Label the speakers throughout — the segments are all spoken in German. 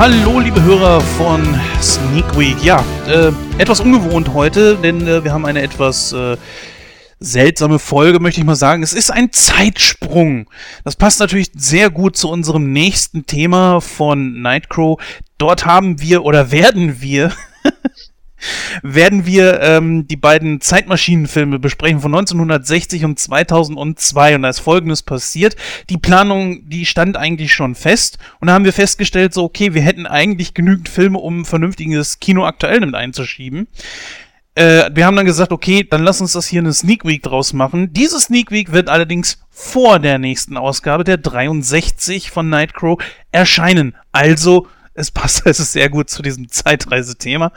Speaker 1: Hallo, liebe Hörer von Sneak Week. Ja, äh, etwas ungewohnt heute, denn äh, wir haben eine etwas äh, seltsame Folge, möchte ich mal sagen. Es ist ein Zeitsprung. Das passt natürlich sehr gut zu unserem nächsten Thema von Nightcrow. Dort haben wir oder werden wir werden wir ähm, die beiden Zeitmaschinenfilme besprechen von 1960 und 2002 und da ist folgendes passiert. Die Planung, die stand eigentlich schon fest und da haben wir festgestellt, so okay, wir hätten eigentlich genügend Filme, um vernünftiges Kino aktuell mit einzuschieben. Äh, wir haben dann gesagt, okay, dann lass uns das hier eine Sneak Week draus machen. Diese Sneak Week wird allerdings vor der nächsten Ausgabe, der 63 von Nightcrow, erscheinen. Also, es passt, es ist sehr gut zu diesem Zeitreisethema.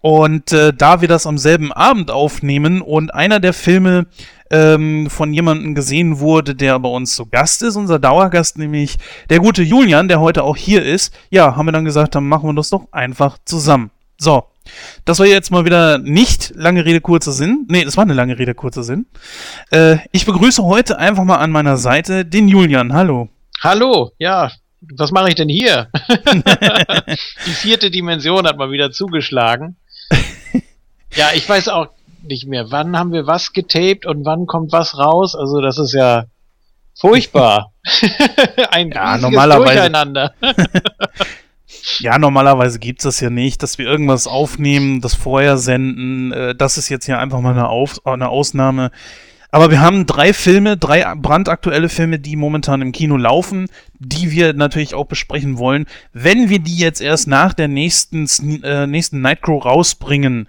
Speaker 1: Und äh, da wir das am selben Abend aufnehmen und einer der Filme ähm, von jemandem gesehen wurde, der bei uns zu Gast ist, unser Dauergast, nämlich der gute Julian, der heute auch hier ist, ja, haben wir dann gesagt, dann machen wir das doch einfach zusammen. So, das war jetzt mal wieder nicht lange Rede, kurzer Sinn. Nee, das war eine lange Rede, kurzer Sinn. Äh, ich begrüße heute einfach mal an meiner Seite den Julian. Hallo.
Speaker 2: Hallo, ja, was mache ich denn hier? Die vierte Dimension hat mal wieder zugeschlagen. Ja, ich weiß auch nicht mehr, wann haben wir was getaped und wann kommt was raus. Also das ist ja furchtbar.
Speaker 1: Ein ja, normalerweise, Durcheinander. ja, normalerweise gibt's das ja nicht, dass wir irgendwas aufnehmen, das vorher senden. Äh, das ist jetzt hier einfach mal eine, Auf eine Ausnahme. Aber wir haben drei Filme, drei brandaktuelle Filme, die momentan im Kino laufen, die wir natürlich auch besprechen wollen. Wenn wir die jetzt erst nach der nächsten, äh, nächsten Nightcrow rausbringen,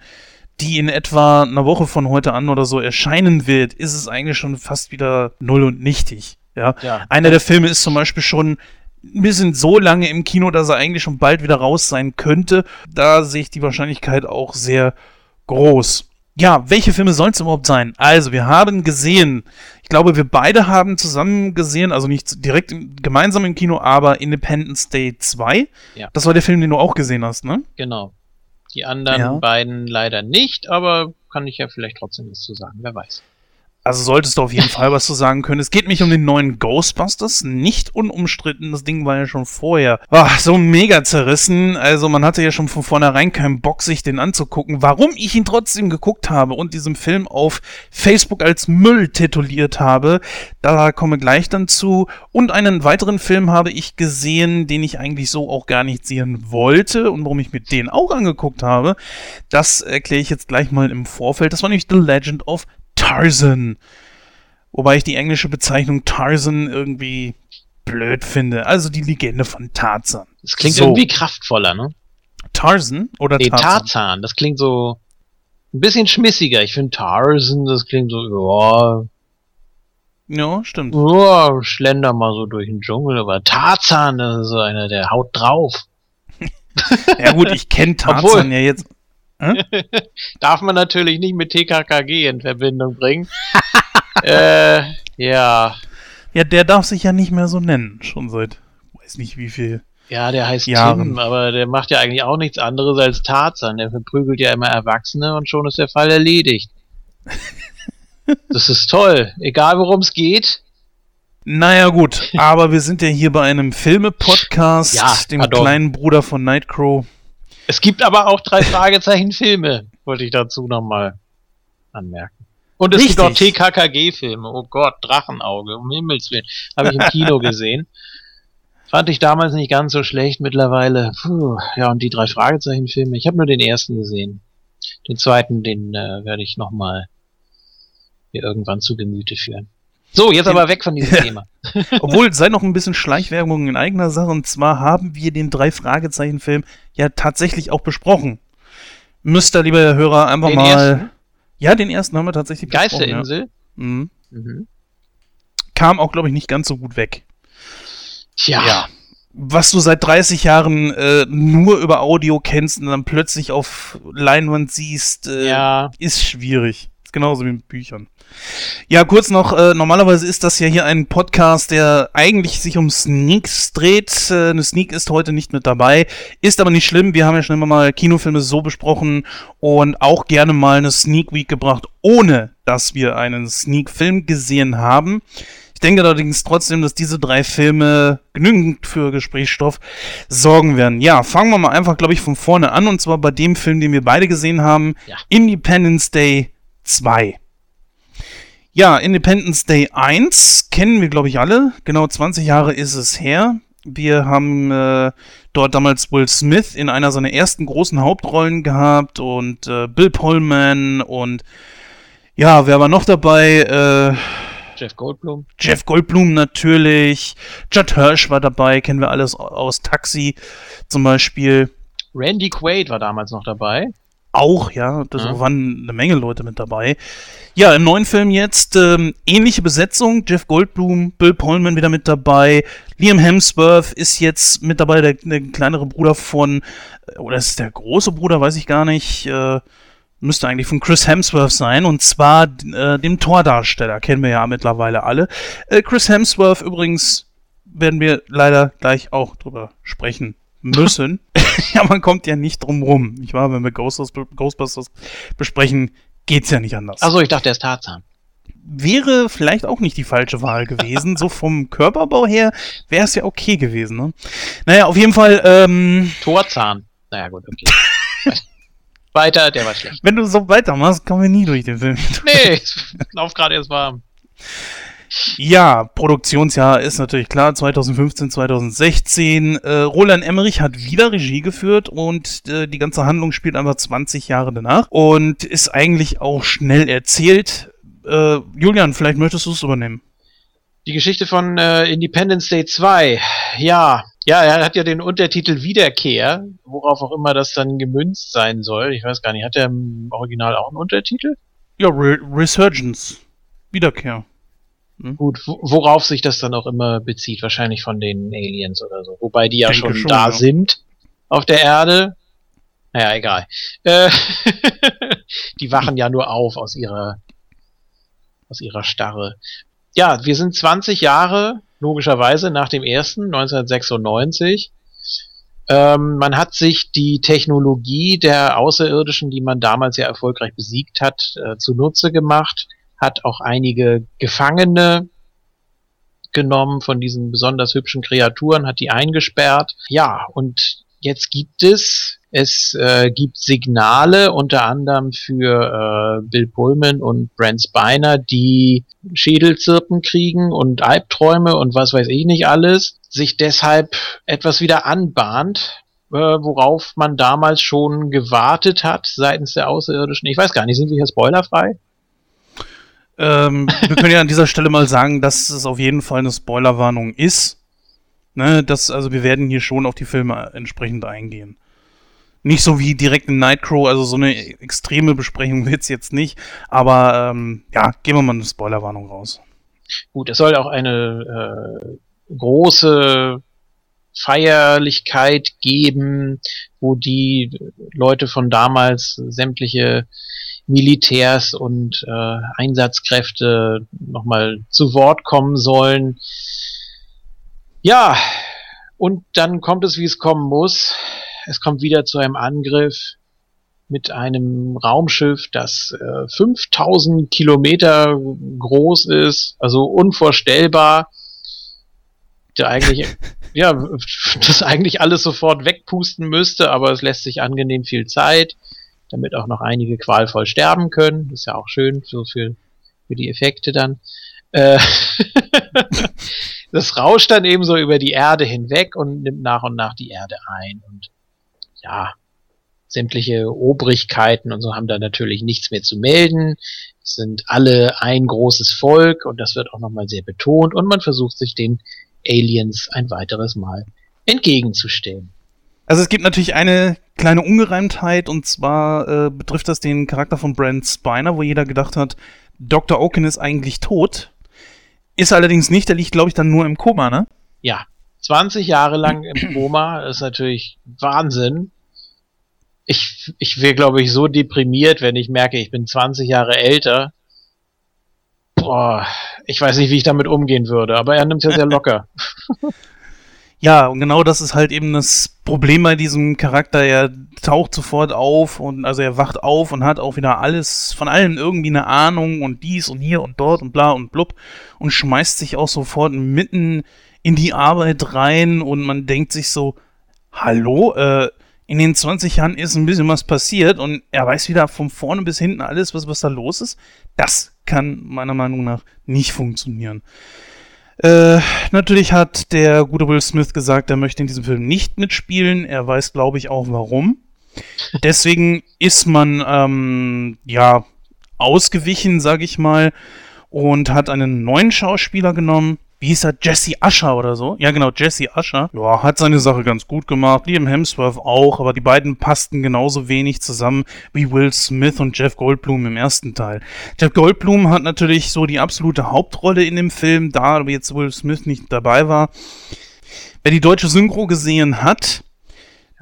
Speaker 1: die in etwa einer Woche von heute an oder so erscheinen wird, ist es eigentlich schon fast wieder null und nichtig. Ja. ja. Einer der Filme ist zum Beispiel schon ein bisschen so lange im Kino, dass er eigentlich schon bald wieder raus sein könnte. Da sehe ich die Wahrscheinlichkeit auch sehr groß. Ja, welche Filme sollen es überhaupt sein? Also, wir haben gesehen, ich glaube, wir beide haben zusammen gesehen, also nicht direkt im, gemeinsam im Kino, aber Independence Day 2. Ja. Das war der Film, den du auch gesehen hast, ne?
Speaker 2: Genau. Die anderen ja. beiden leider nicht, aber kann ich ja vielleicht trotzdem was zu sagen, wer weiß.
Speaker 1: Also solltest du auf jeden Fall was zu sagen können. Es geht mich um den neuen Ghostbusters. Nicht unumstritten. Das Ding war ja schon vorher ach, so mega zerrissen. Also man hatte ja schon von vornherein keinen Bock, sich den anzugucken. Warum ich ihn trotzdem geguckt habe und diesem Film auf Facebook als Müll tituliert habe, da komme gleich dann zu. Und einen weiteren Film habe ich gesehen, den ich eigentlich so auch gar nicht sehen wollte und warum ich mir den auch angeguckt habe. Das erkläre ich jetzt gleich mal im Vorfeld. Das war nämlich The Legend of Tarzan. Wobei ich die englische Bezeichnung Tarzan irgendwie blöd finde. Also die Legende von Tarzan.
Speaker 2: Das klingt so. irgendwie kraftvoller, ne?
Speaker 1: Tarzan oder
Speaker 2: nee, Tarzan? Tarzan. Das klingt so ein bisschen schmissiger. Ich finde Tarzan, das klingt so, ja.
Speaker 1: Ja, stimmt.
Speaker 2: Ja, schlender mal so durch den Dschungel, aber Tarzan, das ist so einer, der haut drauf.
Speaker 1: ja gut, ich kenne Tarzan Obwohl, ja jetzt
Speaker 2: Darf man natürlich nicht mit TKKG in Verbindung bringen. äh, ja.
Speaker 1: Ja, der darf sich ja nicht mehr so nennen, schon seit weiß nicht wie viel.
Speaker 2: Ja, der heißt Jahren. Tim, aber der macht ja eigentlich auch nichts anderes als Tarzan. Der verprügelt ja immer Erwachsene und schon ist der Fall erledigt. das ist toll. Egal worum es geht.
Speaker 1: Naja, gut, aber wir sind ja hier bei einem Filme-Podcast, ja, dem pardon. kleinen Bruder von Nightcrow.
Speaker 2: Es gibt aber auch drei Fragezeichen Filme, wollte ich dazu nochmal anmerken. Und es Richtig. gibt auch TKKG-Filme. Oh Gott, Drachenauge, um Himmels Willen. Habe ich im Kino gesehen. Fand ich damals nicht ganz so schlecht, mittlerweile. Puh, ja, und die drei Fragezeichen-Filme. Ich habe nur den ersten gesehen. Den zweiten, den äh, werde ich nochmal mir irgendwann zu Gemüte führen. So, jetzt aber weg von diesem Thema.
Speaker 1: Obwohl, sei noch ein bisschen Schleichwerbung in eigener Sache. Und zwar haben wir den drei Fragezeichen-Film ja tatsächlich auch besprochen. Müsst ihr, liebe Hörer, einfach den mal. Ersten? Ja, den ersten haben wir tatsächlich
Speaker 2: besprochen. Geisterinsel? Ja. Mhm.
Speaker 1: Mhm. Kam auch, glaube ich, nicht ganz so gut weg.
Speaker 2: Tja. Ja.
Speaker 1: Was du seit 30 Jahren äh, nur über Audio kennst und dann plötzlich auf Leinwand siehst, äh, ja. ist schwierig. Ist genauso wie mit Büchern. Ja, kurz noch, äh, normalerweise ist das ja hier ein Podcast, der eigentlich sich um Sneaks dreht. Äh, eine Sneak ist heute nicht mit dabei, ist aber nicht schlimm. Wir haben ja schon immer mal Kinofilme so besprochen und auch gerne mal eine Sneak Week gebracht, ohne dass wir einen Sneak-Film gesehen haben. Ich denke allerdings trotzdem, dass diese drei Filme genügend für Gesprächsstoff sorgen werden. Ja, fangen wir mal einfach, glaube ich, von vorne an und zwar bei dem Film, den wir beide gesehen haben, ja. Independence Day 2. Ja, Independence Day 1 kennen wir, glaube ich, alle. Genau 20 Jahre ist es her. Wir haben äh, dort damals Will Smith in einer seiner ersten großen Hauptrollen gehabt und äh, Bill Pullman und ja, wer war noch dabei? Äh,
Speaker 2: Jeff Goldblum.
Speaker 1: Jeff Goldblum natürlich. Judd Hirsch war dabei, kennen wir alles aus Taxi zum Beispiel.
Speaker 2: Randy Quaid war damals noch dabei.
Speaker 1: Auch, ja, da ja. waren eine Menge Leute mit dabei. Ja, im neuen Film jetzt ähm, ähnliche Besetzung. Jeff Goldblum, Bill Pullman wieder mit dabei. Liam Hemsworth ist jetzt mit dabei, der, der kleinere Bruder von, äh, oder ist der große Bruder, weiß ich gar nicht. Äh, müsste eigentlich von Chris Hemsworth sein, und zwar äh, dem Tordarsteller, kennen wir ja mittlerweile alle. Äh, Chris Hemsworth übrigens werden wir leider gleich auch drüber sprechen müssen. ja, man kommt ja nicht drum rum. Ich war, wenn wir Ghostbusters besprechen, geht's ja nicht anders.
Speaker 2: Achso, ich dachte, er ist Tarzan.
Speaker 1: Wäre vielleicht auch nicht die falsche Wahl gewesen. so vom Körperbau her wäre es ja okay gewesen. Ne? Naja, auf jeden Fall. Ähm,
Speaker 2: Torzahn. Naja, gut, okay. Weiter, der war schlecht.
Speaker 1: Wenn du so weitermachst, kommen wir nie durch den Film.
Speaker 2: nee, lauf gerade erst warm.
Speaker 1: Ja, Produktionsjahr ist natürlich klar, 2015, 2016. Äh, Roland Emmerich hat wieder Regie geführt und äh, die ganze Handlung spielt einfach 20 Jahre danach und ist eigentlich auch schnell erzählt. Äh, Julian, vielleicht möchtest du es übernehmen.
Speaker 2: Die Geschichte von äh, Independence Day 2. Ja, ja, er hat ja den Untertitel Wiederkehr, worauf auch immer das dann gemünzt sein soll. Ich weiß gar nicht, hat er im Original auch einen Untertitel?
Speaker 1: Ja, Re Resurgence. Wiederkehr.
Speaker 2: Hm? Gut, worauf sich das dann auch immer bezieht, wahrscheinlich von den Aliens oder so. Wobei die ja schon, schon, da ja. sind auf der Erde. Naja, egal. Äh, die wachen ja nur auf aus ihrer aus ihrer Starre. Ja, wir sind 20 Jahre, logischerweise, nach dem ersten, 1996. Ähm, man hat sich die Technologie der Außerirdischen, die man damals ja erfolgreich besiegt hat, äh, zunutze gemacht hat auch einige Gefangene genommen von diesen besonders hübschen Kreaturen, hat die eingesperrt. Ja, und jetzt gibt es es äh, gibt Signale, unter anderem für äh, Bill Pullman und Brent Spiner, die Schädelzirpen kriegen und Albträume und was weiß ich nicht alles, sich deshalb etwas wieder anbahnt, äh, worauf man damals schon gewartet hat seitens der Außerirdischen. Ich weiß gar nicht, sind wir hier spoilerfrei?
Speaker 1: Ähm, wir können ja an dieser Stelle mal sagen, dass es auf jeden Fall eine Spoilerwarnung ist. Ne, das, also wir werden hier schon auf die Filme entsprechend eingehen. Nicht so wie direkt in Nightcrow, also so eine extreme Besprechung wird's jetzt nicht. Aber ähm, ja, gehen wir mal eine Spoilerwarnung raus.
Speaker 2: Gut, es soll auch eine äh, große Feierlichkeit geben, wo die Leute von damals sämtliche Militärs und äh, Einsatzkräfte nochmal zu Wort kommen sollen. Ja, und dann kommt es, wie es kommen muss. Es kommt wieder zu einem Angriff mit einem Raumschiff, das äh, 5000 Kilometer groß ist, also unvorstellbar. Der eigentlich, ja, das eigentlich alles sofort wegpusten müsste, aber es lässt sich angenehm viel Zeit damit auch noch einige qualvoll sterben können. Ist ja auch schön, so für, für die Effekte dann. Äh, das rauscht dann eben so über die Erde hinweg und nimmt nach und nach die Erde ein. Und ja, sämtliche Obrigkeiten und so haben da natürlich nichts mehr zu melden. Es sind alle ein großes Volk und das wird auch nochmal sehr betont und man versucht sich den Aliens ein weiteres Mal entgegenzustellen.
Speaker 1: Also es gibt natürlich eine kleine Ungereimtheit und zwar äh, betrifft das den Charakter von Brent Spiner, wo jeder gedacht hat, Dr. Oaken ist eigentlich tot. Ist allerdings nicht, der liegt, glaube ich, dann nur im Koma, ne?
Speaker 2: Ja. 20 Jahre lang im Koma ist natürlich Wahnsinn. Ich, ich wäre, glaube ich, so deprimiert, wenn ich merke, ich bin 20 Jahre älter. Boah, ich weiß nicht, wie ich damit umgehen würde, aber er nimmt ja sehr locker.
Speaker 1: Ja, und genau das ist halt eben das Problem bei diesem Charakter. Er taucht sofort auf und also er wacht auf und hat auch wieder alles, von allem irgendwie eine Ahnung und dies und hier und dort und bla und blub und schmeißt sich auch sofort mitten in die Arbeit rein und man denkt sich so, hallo, äh, in den 20 Jahren ist ein bisschen was passiert und er weiß wieder von vorne bis hinten alles, was, was da los ist. Das kann meiner Meinung nach nicht funktionieren. Äh, natürlich hat der gute Will Smith gesagt, er möchte in diesem Film nicht mitspielen. Er weiß, glaube ich, auch warum. Deswegen ist man ähm, ja ausgewichen, sage ich mal, und hat einen neuen Schauspieler genommen, wie hieß er, Jesse Usher oder so? Ja, genau, Jesse Usher. Ja, hat seine Sache ganz gut gemacht. Liam Hemsworth auch, aber die beiden passten genauso wenig zusammen wie Will Smith und Jeff Goldblum im ersten Teil. Jeff Goldblum hat natürlich so die absolute Hauptrolle in dem Film, da jetzt Will Smith nicht dabei war. Wer die deutsche Synchro gesehen hat.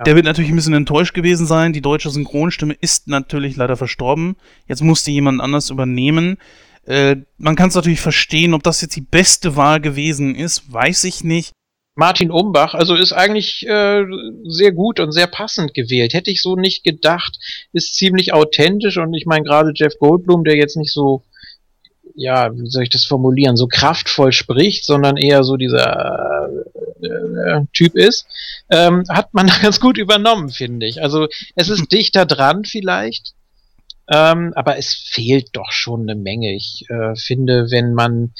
Speaker 1: Der wird natürlich ein bisschen enttäuscht gewesen sein. Die deutsche Synchronstimme ist natürlich leider verstorben. Jetzt musste jemand anders übernehmen. Äh, man kann es natürlich verstehen, ob das jetzt die beste Wahl gewesen ist, weiß ich nicht.
Speaker 2: Martin Umbach, also ist eigentlich äh, sehr gut und sehr passend gewählt. Hätte ich so nicht gedacht, ist ziemlich authentisch und ich meine gerade Jeff Goldblum, der jetzt nicht so, ja, wie soll ich das formulieren, so kraftvoll spricht, sondern eher so dieser äh, äh, Typ ist, ähm, hat man ganz gut übernommen, finde ich. Also es ist dichter dran vielleicht, ähm, aber es fehlt doch schon eine Menge. Ich äh, finde, wenn man,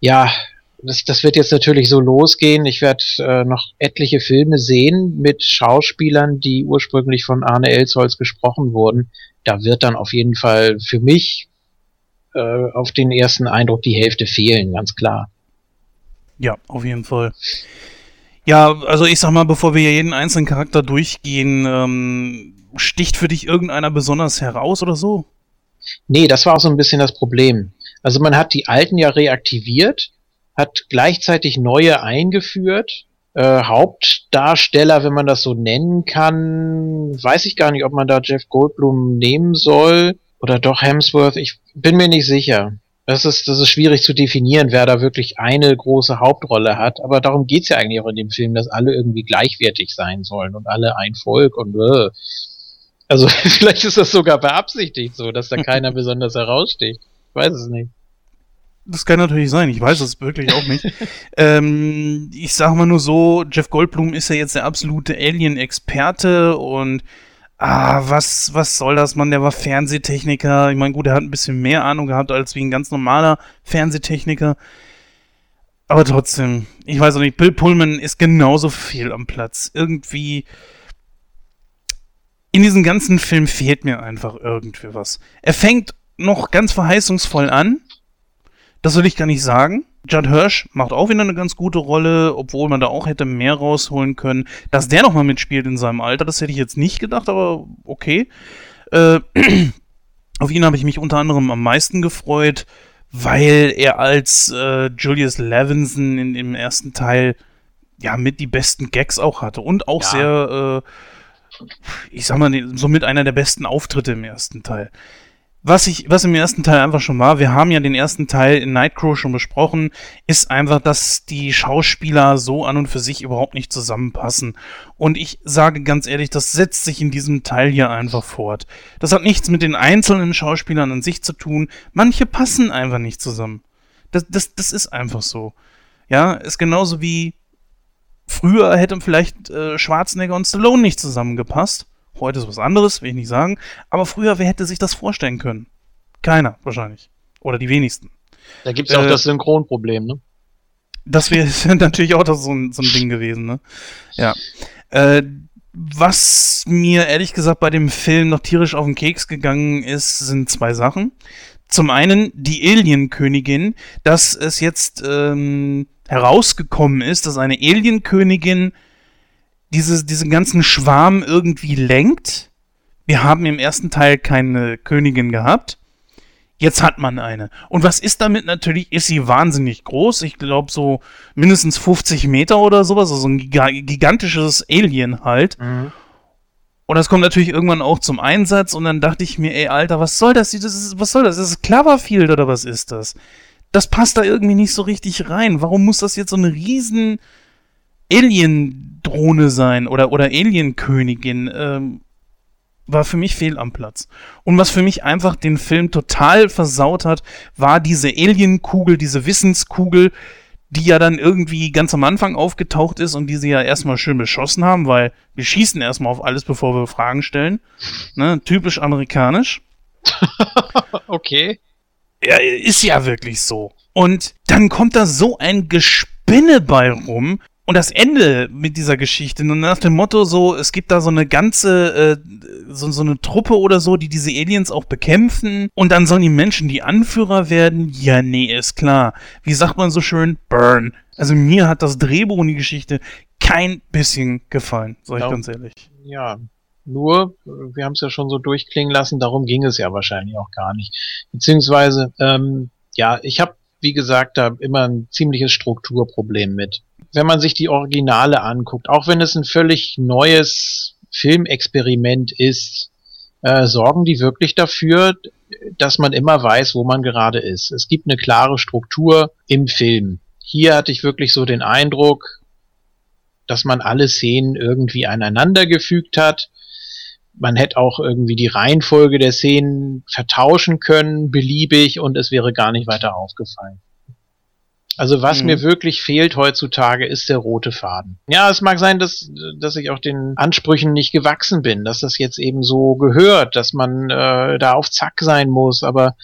Speaker 2: ja, das, das wird jetzt natürlich so losgehen. Ich werde äh, noch etliche Filme sehen mit Schauspielern, die ursprünglich von Arne Elsholz gesprochen wurden. Da wird dann auf jeden Fall für mich äh, auf den ersten Eindruck die Hälfte fehlen, ganz klar.
Speaker 1: Ja, auf jeden Fall. Ja, also ich sag mal, bevor wir jeden einzelnen Charakter durchgehen, ähm, sticht für dich irgendeiner besonders heraus oder so?
Speaker 2: Nee, das war auch so ein bisschen das Problem. Also man hat die alten ja reaktiviert, hat gleichzeitig neue eingeführt. Äh, Hauptdarsteller, wenn man das so nennen kann, weiß ich gar nicht, ob man da Jeff Goldblum nehmen soll oder doch Hemsworth. Ich bin mir nicht sicher. Das ist, das ist schwierig zu definieren, wer da wirklich eine große Hauptrolle hat. Aber darum geht's ja eigentlich auch in dem Film, dass alle irgendwie gleichwertig sein sollen und alle ein Volk und äh, also vielleicht ist das sogar beabsichtigt so, dass da keiner besonders heraussticht. Ich weiß es nicht.
Speaker 1: Das kann natürlich sein, ich weiß es wirklich auch nicht. ähm, ich sag mal nur so, Jeff Goldblum ist ja jetzt der absolute Alien-Experte und ah, was, was soll das, Mann? Der war Fernsehtechniker. Ich meine, gut, er hat ein bisschen mehr Ahnung gehabt als wie ein ganz normaler Fernsehtechniker. Aber trotzdem, ich weiß auch nicht, Bill Pullman ist genauso viel am Platz. Irgendwie in diesem ganzen Film fehlt mir einfach irgendwie was. Er fängt noch ganz verheißungsvoll an. Das will ich gar nicht sagen. Judd Hirsch macht auch wieder eine ganz gute Rolle, obwohl man da auch hätte mehr rausholen können. Dass der nochmal mitspielt in seinem Alter, das hätte ich jetzt nicht gedacht, aber okay. Äh, auf ihn habe ich mich unter anderem am meisten gefreut, weil er als äh, Julius Levinson in, im ersten Teil ja mit die besten Gags auch hatte und auch ja. sehr äh, ich sag mal, somit einer der besten Auftritte im ersten Teil. Was ich, was im ersten Teil einfach schon war, wir haben ja den ersten Teil in Nightcrow schon besprochen, ist einfach, dass die Schauspieler so an und für sich überhaupt nicht zusammenpassen. Und ich sage ganz ehrlich, das setzt sich in diesem Teil hier einfach fort. Das hat nichts mit den einzelnen Schauspielern an sich zu tun. Manche passen einfach nicht zusammen. Das, das, das ist einfach so. Ja, ist genauso wie Früher hätte vielleicht äh, Schwarzenegger und Stallone nicht zusammengepasst. Heute ist was anderes, will ich nicht sagen. Aber früher, wer hätte sich das vorstellen können? Keiner, wahrscheinlich. Oder die wenigsten.
Speaker 2: Da gibt es ja auch äh, das Synchronproblem, ne?
Speaker 1: Das wäre natürlich auch das so, ein, so ein Ding gewesen, ne? Ja. Äh, was mir ehrlich gesagt bei dem Film noch tierisch auf den Keks gegangen ist, sind zwei Sachen. Zum einen die Alien-Königin, dass es jetzt ähm, herausgekommen ist, dass eine Alienkönigin diese, diesen ganzen Schwarm irgendwie lenkt. Wir haben im ersten Teil keine Königin gehabt. Jetzt hat man eine. Und was ist damit natürlich? Ist sie wahnsinnig groß. Ich glaube so mindestens 50 Meter oder sowas. Also ein gigantisches Alien halt. Mhm. Und das kommt natürlich irgendwann auch zum Einsatz. Und dann dachte ich mir, ey, Alter, was soll das? das ist, was soll das? Das ist Cloverfield oder was ist das? Das passt da irgendwie nicht so richtig rein. Warum muss das jetzt so eine riesen Alien-Drohne sein oder, oder Alien-Königin ähm, war für mich fehl am Platz. Und was für mich einfach den Film total versaut hat, war diese Alien-Kugel, diese Wissenskugel, die ja dann irgendwie ganz am Anfang aufgetaucht ist und die sie ja erstmal schön beschossen haben, weil wir schießen erstmal auf alles, bevor wir Fragen stellen. Ne? Typisch amerikanisch.
Speaker 2: okay.
Speaker 1: Ja, ist ja wirklich so. Und dann kommt da so ein Gespinne bei rum, und das Ende mit dieser Geschichte, nur nach dem Motto so, es gibt da so eine ganze, äh, so, so eine Truppe oder so, die diese Aliens auch bekämpfen und dann sollen die Menschen die Anführer werden? Ja, nee, ist klar. Wie sagt man so schön? Burn. Also mir hat das Drehbuch und die Geschichte kein bisschen gefallen, sag ich ja, ganz ehrlich.
Speaker 2: Ja, nur, wir haben es ja schon so durchklingen lassen, darum ging es ja wahrscheinlich auch gar nicht. Beziehungsweise, ähm, ja, ich habe, wie gesagt, da immer ein ziemliches Strukturproblem mit wenn man sich die Originale anguckt, auch wenn es ein völlig neues Filmexperiment ist, äh, sorgen die wirklich dafür, dass man immer weiß, wo man gerade ist. Es gibt eine klare Struktur im Film. Hier hatte ich wirklich so den Eindruck, dass man alle Szenen irgendwie aneinander gefügt hat. Man hätte auch irgendwie die Reihenfolge der Szenen vertauschen können, beliebig, und es wäre gar nicht weiter aufgefallen. Also was mhm. mir wirklich fehlt heutzutage ist der rote Faden. Ja, es mag sein, dass, dass ich auch den Ansprüchen nicht gewachsen bin, dass das jetzt eben so gehört, dass man äh, da auf Zack sein muss, aber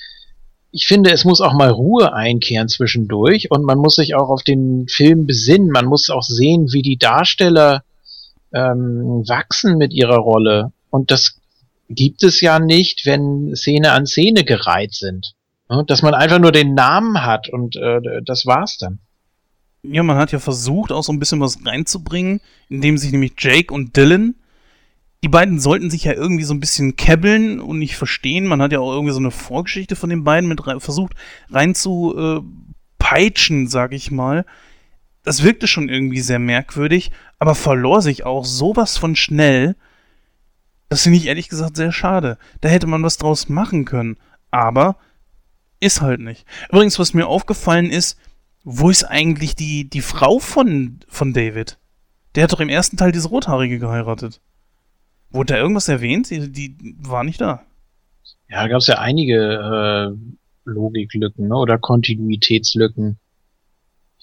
Speaker 2: ich finde, es muss auch mal Ruhe einkehren zwischendurch und man muss sich auch auf den Film besinnen. Man muss auch sehen, wie die Darsteller ähm, wachsen mit ihrer Rolle. Und das gibt es ja nicht, wenn Szene an Szene gereiht sind. Dass man einfach nur den Namen hat und äh, das war's dann.
Speaker 1: Ja, man hat ja versucht, auch so ein bisschen was reinzubringen, indem sich nämlich Jake und Dylan, die beiden sollten sich ja irgendwie so ein bisschen kebbeln und nicht verstehen. Man hat ja auch irgendwie so eine Vorgeschichte von den beiden mit rein, versucht reinzupeitschen, äh, sag ich mal. Das wirkte schon irgendwie sehr merkwürdig, aber verlor sich auch sowas von schnell. Das finde ich ehrlich gesagt sehr schade. Da hätte man was draus machen können. Aber ist halt nicht. Übrigens, was mir aufgefallen ist, wo ist eigentlich die, die Frau von, von David? Der hat doch im ersten Teil diese Rothaarige geheiratet. Wurde da irgendwas erwähnt? Die, die war nicht da.
Speaker 2: Ja, da gab es ja einige äh, Logiklücken ne? oder Kontinuitätslücken.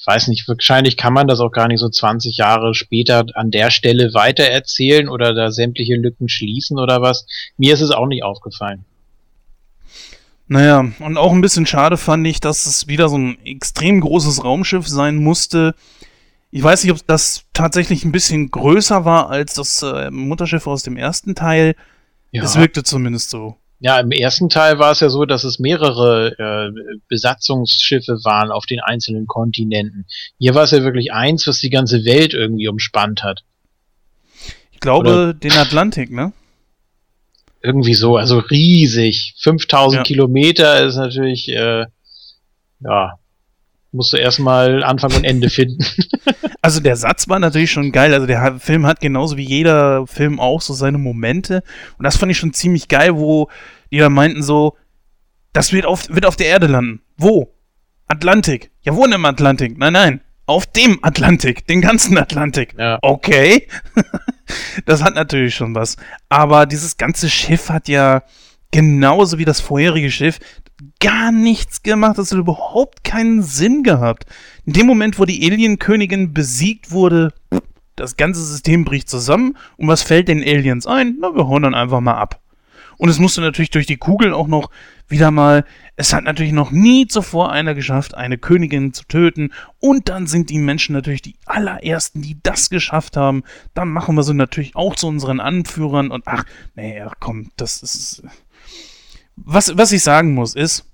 Speaker 2: Ich weiß nicht, wahrscheinlich kann man das auch gar nicht so 20 Jahre später an der Stelle weitererzählen oder da sämtliche Lücken schließen oder was. Mir ist es auch nicht aufgefallen.
Speaker 1: Naja, und auch ein bisschen schade fand ich, dass es wieder so ein extrem großes Raumschiff sein musste. Ich weiß nicht, ob das tatsächlich ein bisschen größer war als das äh, Mutterschiff aus dem ersten Teil. Ja. Es wirkte zumindest so.
Speaker 2: Ja, im ersten Teil war es ja so, dass es mehrere äh, Besatzungsschiffe waren auf den einzelnen Kontinenten. Hier war es ja wirklich eins, was die ganze Welt irgendwie umspannt hat.
Speaker 1: Ich glaube, Oder? den Atlantik, ne?
Speaker 2: irgendwie so, also riesig. 5000 ja. Kilometer ist natürlich, äh, ja, musst du erstmal Anfang und Ende finden.
Speaker 1: also der Satz war natürlich schon geil. Also der Film hat genauso wie jeder Film auch so seine Momente. Und das fand ich schon ziemlich geil, wo die da meinten so, das wird auf, wird auf der Erde landen. Wo? Atlantik. Ja, wo im Atlantik? Nein, nein. Auf dem Atlantik. Den ganzen Atlantik. Ja. Okay. das hat natürlich schon was. Aber dieses ganze Schiff hat ja genauso wie das vorherige Schiff gar nichts gemacht. Das hat überhaupt keinen Sinn gehabt. In dem Moment, wo die Alien-Königin besiegt wurde, das ganze System bricht zusammen. Und was fällt den Aliens ein? Na, wir hauen dann einfach mal ab. Und es musste natürlich durch die Kugel auch noch wieder mal, es hat natürlich noch nie zuvor einer geschafft, eine Königin zu töten. Und dann sind die Menschen natürlich die allerersten, die das geschafft haben. Dann machen wir sie natürlich auch zu unseren Anführern. Und ach, ach komm, das ist. Was, was ich sagen muss, ist,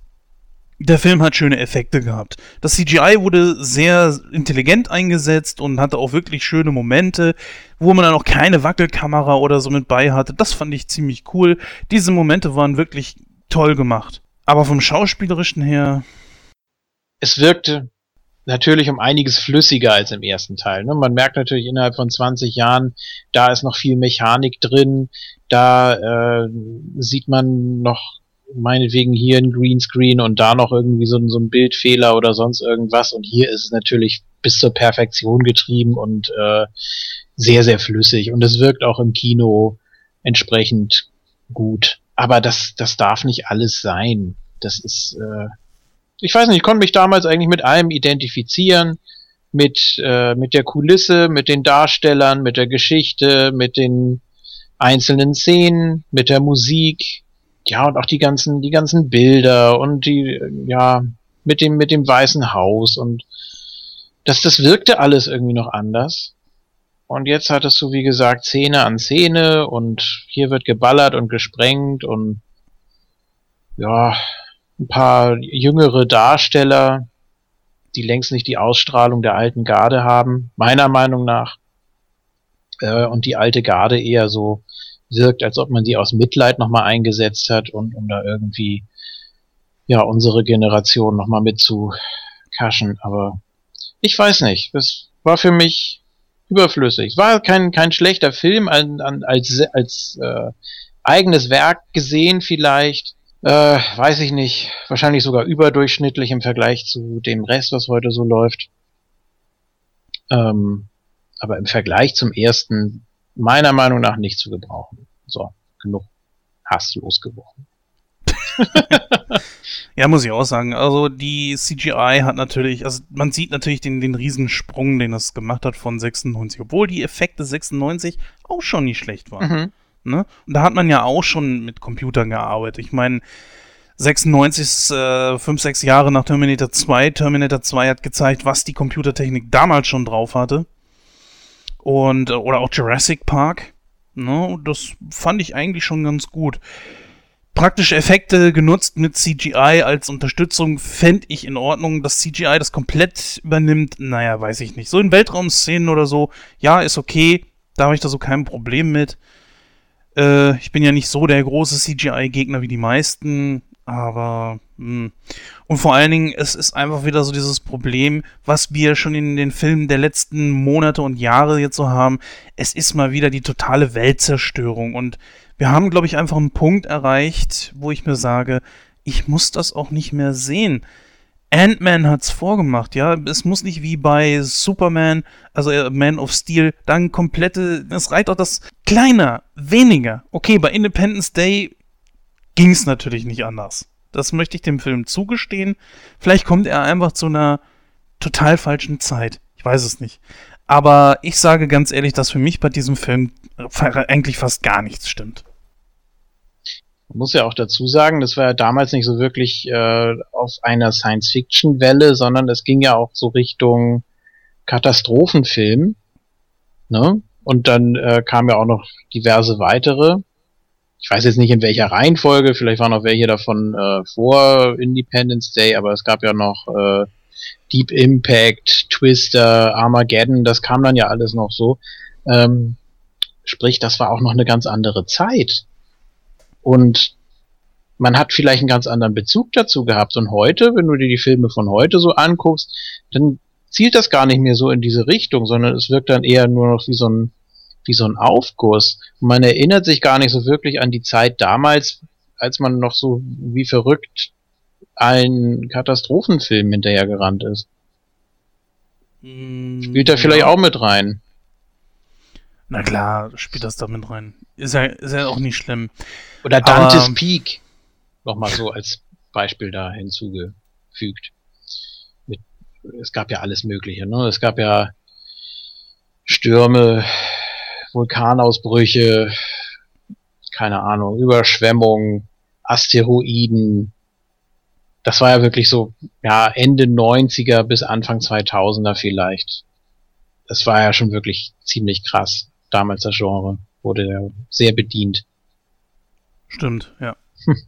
Speaker 1: der Film hat schöne Effekte gehabt. Das CGI wurde sehr intelligent eingesetzt und hatte auch wirklich schöne Momente, wo man dann auch keine Wackelkamera oder so mit bei hatte. Das fand ich ziemlich cool. Diese Momente waren wirklich toll gemacht. Aber vom Schauspielerischen her.
Speaker 2: Es wirkte natürlich um einiges flüssiger als im ersten Teil. Ne? Man merkt natürlich innerhalb von 20 Jahren, da ist noch viel Mechanik drin, da äh, sieht man noch meinetwegen hier ein Greenscreen und da noch irgendwie so, so ein Bildfehler oder sonst irgendwas und hier ist es natürlich bis zur Perfektion getrieben und äh, sehr, sehr flüssig. Und es wirkt auch im Kino entsprechend gut. Aber das, das darf nicht alles sein. Das ist, äh, ich weiß nicht, ich konnte mich damals eigentlich mit allem identifizieren. Mit, äh, mit der Kulisse, mit den Darstellern, mit der Geschichte, mit den einzelnen Szenen, mit der Musik, ja, und auch die ganzen, die ganzen Bilder und die, ja, mit dem, mit dem weißen Haus und das, das wirkte alles irgendwie noch anders. Und jetzt hattest du, wie gesagt, Szene an Szene und hier wird geballert und gesprengt und ja, ein paar jüngere Darsteller, die längst nicht die Ausstrahlung der alten Garde haben, meiner Meinung nach. Äh, und die alte Garde eher so wirkt, als ob man sie aus Mitleid nochmal eingesetzt hat und um da irgendwie ja unsere Generation nochmal mit zu kaschen. Aber ich weiß nicht. Es war für mich überflüssig. Es war kein, kein schlechter Film an, an, als, als äh, eigenes Werk gesehen vielleicht. Äh, weiß ich nicht. Wahrscheinlich sogar überdurchschnittlich im Vergleich zu dem Rest, was heute so läuft. Ähm, aber im Vergleich zum ersten meiner Meinung nach nicht zu gebrauchen. So, genug Hass losgeworden.
Speaker 1: ja, muss ich auch sagen. Also die CGI hat natürlich, also man sieht natürlich den, den Riesensprung, den es gemacht hat von 96, obwohl die Effekte 96 auch schon nicht schlecht waren. Mhm. Ne? Und da hat man ja auch schon mit Computern gearbeitet. Ich meine, 96 ist äh, 5, 6 Jahre nach Terminator 2. Terminator 2 hat gezeigt, was die Computertechnik damals schon drauf hatte. Und, äh, oder auch Jurassic Park. Ne? Das fand ich eigentlich schon ganz gut praktische Effekte genutzt mit CGI als Unterstützung, fände ich in Ordnung. Dass CGI das komplett übernimmt, naja, weiß ich nicht. So in Weltraumszenen oder so, ja, ist okay. Da habe ich da so kein Problem mit. Äh, ich bin ja nicht so der große CGI-Gegner wie die meisten, aber. Hm. Und vor allen Dingen, es ist einfach wieder so dieses Problem, was wir schon in den Filmen der letzten Monate und Jahre jetzt so haben. Es ist mal wieder die totale Weltzerstörung und wir haben, glaube ich, einfach einen Punkt erreicht, wo ich mir sage, ich muss das auch nicht mehr sehen. Ant-Man hat's vorgemacht, ja. Es muss nicht wie bei Superman, also äh, Man of Steel, dann komplette, es reicht auch das kleiner, weniger. Okay, bei Independence Day ging's natürlich nicht anders. Das möchte ich dem Film zugestehen. Vielleicht kommt er einfach zu einer total falschen Zeit. Ich weiß es nicht. Aber ich sage ganz ehrlich, dass für mich bei diesem Film eigentlich fast gar nichts stimmt.
Speaker 2: Man muss ja auch dazu sagen, das war ja damals nicht so wirklich äh, auf einer Science-Fiction-Welle, sondern es ging ja auch so Richtung Katastrophenfilm. Ne? Und dann äh, kamen ja auch noch diverse weitere. Ich weiß jetzt nicht in welcher Reihenfolge, vielleicht waren auch welche davon äh, vor Independence Day, aber es gab ja noch äh, Deep Impact, Twister, Armageddon, das kam dann ja alles noch so. Ähm, sprich, das war auch noch eine ganz andere Zeit. Und man hat vielleicht einen ganz anderen Bezug dazu gehabt. Und heute, wenn du dir die Filme von heute so anguckst, dann zielt das gar nicht mehr so in diese Richtung, sondern es wirkt dann eher nur noch wie so ein, wie so ein Aufguss. Und man erinnert sich gar nicht so wirklich an die Zeit damals, als man noch so wie verrückt allen Katastrophenfilmen hinterhergerannt ist. Mm, Spielt da vielleicht auch mit rein?
Speaker 1: Na klar, spielt das da mit rein. Ist ja, ist ja auch nicht schlimm.
Speaker 2: Oder Dantes Aber, Peak. Nochmal so als Beispiel da hinzugefügt. Mit, es gab ja alles Mögliche, ne? Es gab ja Stürme, Vulkanausbrüche, keine Ahnung, Überschwemmungen, Asteroiden. Das war ja wirklich so, ja, Ende 90er bis Anfang 2000er vielleicht. Das war ja schon wirklich ziemlich krass damals das Genre. Wurde ja sehr bedient.
Speaker 1: Stimmt, ja. Hm.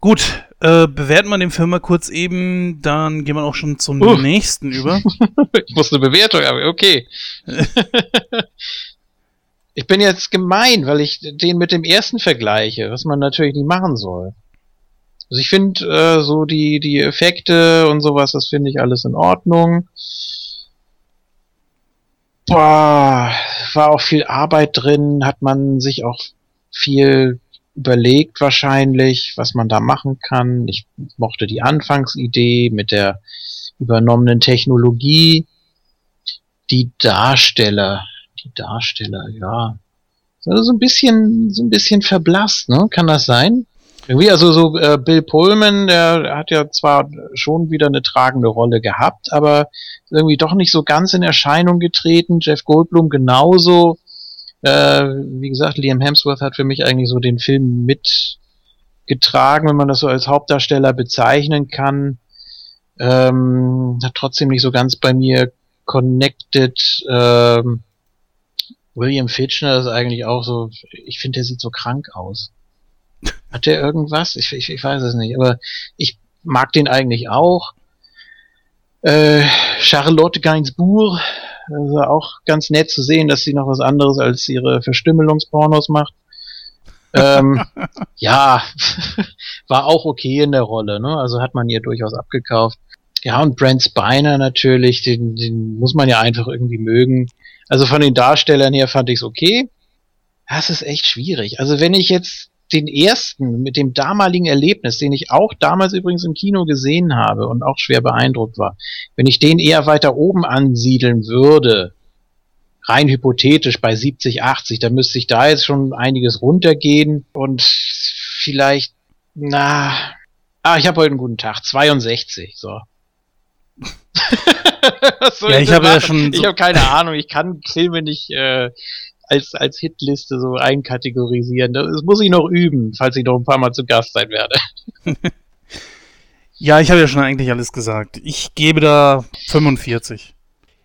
Speaker 1: Gut, äh, bewerten wir den Film mal kurz eben, dann gehen wir auch schon zum uh. nächsten über.
Speaker 2: ich muss eine Bewertung haben, okay. ich bin jetzt gemein, weil ich den mit dem ersten vergleiche, was man natürlich nicht machen soll. Also ich finde äh, so die, die Effekte und sowas, das finde ich alles in Ordnung. Boah, war auch viel Arbeit drin, hat man sich auch viel überlegt wahrscheinlich, was man da machen kann. Ich mochte die Anfangsidee mit der übernommenen Technologie. Die Darsteller, die Darsteller, ja. Also so ein bisschen, so ein bisschen verblasst, ne? Kann das sein? Irgendwie, also so äh, Bill Pullman, der hat ja zwar schon wieder eine tragende Rolle gehabt, aber irgendwie doch nicht so ganz in Erscheinung getreten. Jeff Goldblum genauso. Äh, wie gesagt, Liam Hemsworth hat für mich eigentlich so den Film mitgetragen, wenn man das so als Hauptdarsteller bezeichnen kann. Ähm, hat trotzdem nicht so ganz bei mir connected. Ähm, William Fitchner ist eigentlich auch so, ich finde, der sieht so krank aus. Hat der irgendwas? Ich, ich, ich weiß es nicht, aber ich mag den eigentlich auch. Äh, Charlotte Gainsbourg, also auch ganz nett zu sehen, dass sie noch was anderes als ihre Verstümmelungspornos macht. ähm, ja, war auch okay in der Rolle, ne? Also hat man ihr durchaus abgekauft. Ja, und Brent Spiner natürlich, den, den muss man ja einfach irgendwie mögen. Also von den Darstellern her fand ich es okay. Das ist echt schwierig. Also wenn ich jetzt den ersten mit dem damaligen Erlebnis, den ich auch damals übrigens im Kino gesehen habe und auch schwer beeindruckt war, wenn ich den eher weiter oben ansiedeln würde, rein hypothetisch bei 70, 80, dann müsste ich da jetzt schon einiges runtergehen und vielleicht, na, ah, ich habe heute einen guten Tag, 62, so.
Speaker 1: ja, ich habe ja schon.
Speaker 2: Ich habe keine Ahnung. Ich kann Filme nicht äh, als als Hitliste so einkategorisieren. Das muss ich noch üben, falls ich noch ein paar Mal zu Gast sein werde.
Speaker 1: ja, ich habe ja schon eigentlich alles gesagt. Ich gebe da 45.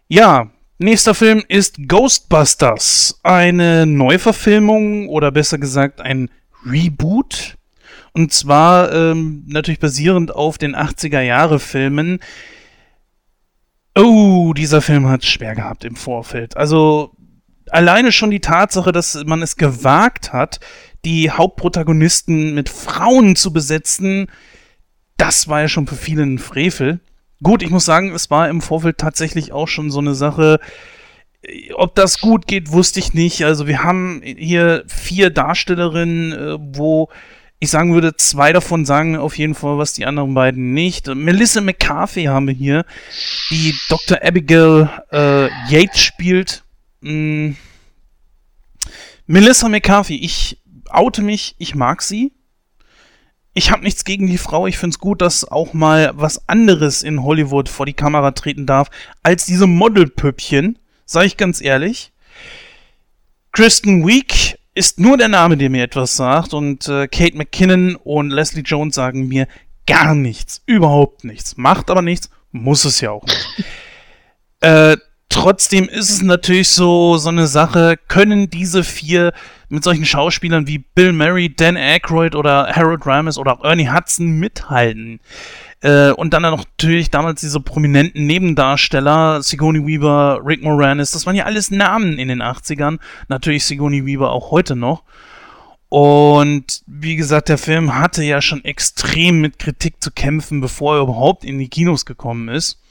Speaker 1: Ja, nächster Film ist Ghostbusters, eine Neuverfilmung oder besser gesagt ein Reboot. Und zwar ähm, natürlich basierend auf den 80er Jahre Filmen, Oh, dieser Film hat schwer gehabt im Vorfeld. Also alleine schon die Tatsache, dass man es gewagt hat, die Hauptprotagonisten mit Frauen zu besetzen, das war ja schon für viele ein Frevel. Gut, ich muss sagen, es war im Vorfeld tatsächlich auch schon so eine Sache. Ob das gut geht, wusste ich nicht. Also wir haben hier vier Darstellerinnen, äh, wo ich sagen würde, zwei davon sagen auf jeden Fall was, die anderen beiden nicht. Melissa McCarthy haben wir hier, die Dr. Abigail äh, Yates spielt. Mm. Melissa McCarthy, ich oute mich, ich mag sie. Ich habe nichts gegen die Frau. Ich finde es gut, dass auch mal was anderes in Hollywood vor die Kamera treten darf, als diese Modelpüppchen. Sag ich ganz ehrlich. Kristen Week ist nur der Name, der mir etwas sagt. Und äh, Kate McKinnon und Leslie Jones sagen mir gar nichts. Überhaupt nichts. Macht aber nichts. Muss es ja auch nicht. äh, trotzdem ist es natürlich so, so eine Sache. Können diese vier mit solchen Schauspielern wie Bill Murray, Dan Aykroyd oder Harold Ramis oder Ernie Hudson mithalten? Äh, und dann natürlich damals diese prominenten Nebendarsteller, Sigourney Weaver, Rick Moranis, das waren ja alles Namen in den 80ern. Natürlich Sigourney Weaver auch heute noch. Und wie gesagt, der Film hatte ja schon extrem mit Kritik zu kämpfen, bevor er überhaupt in die Kinos gekommen ist.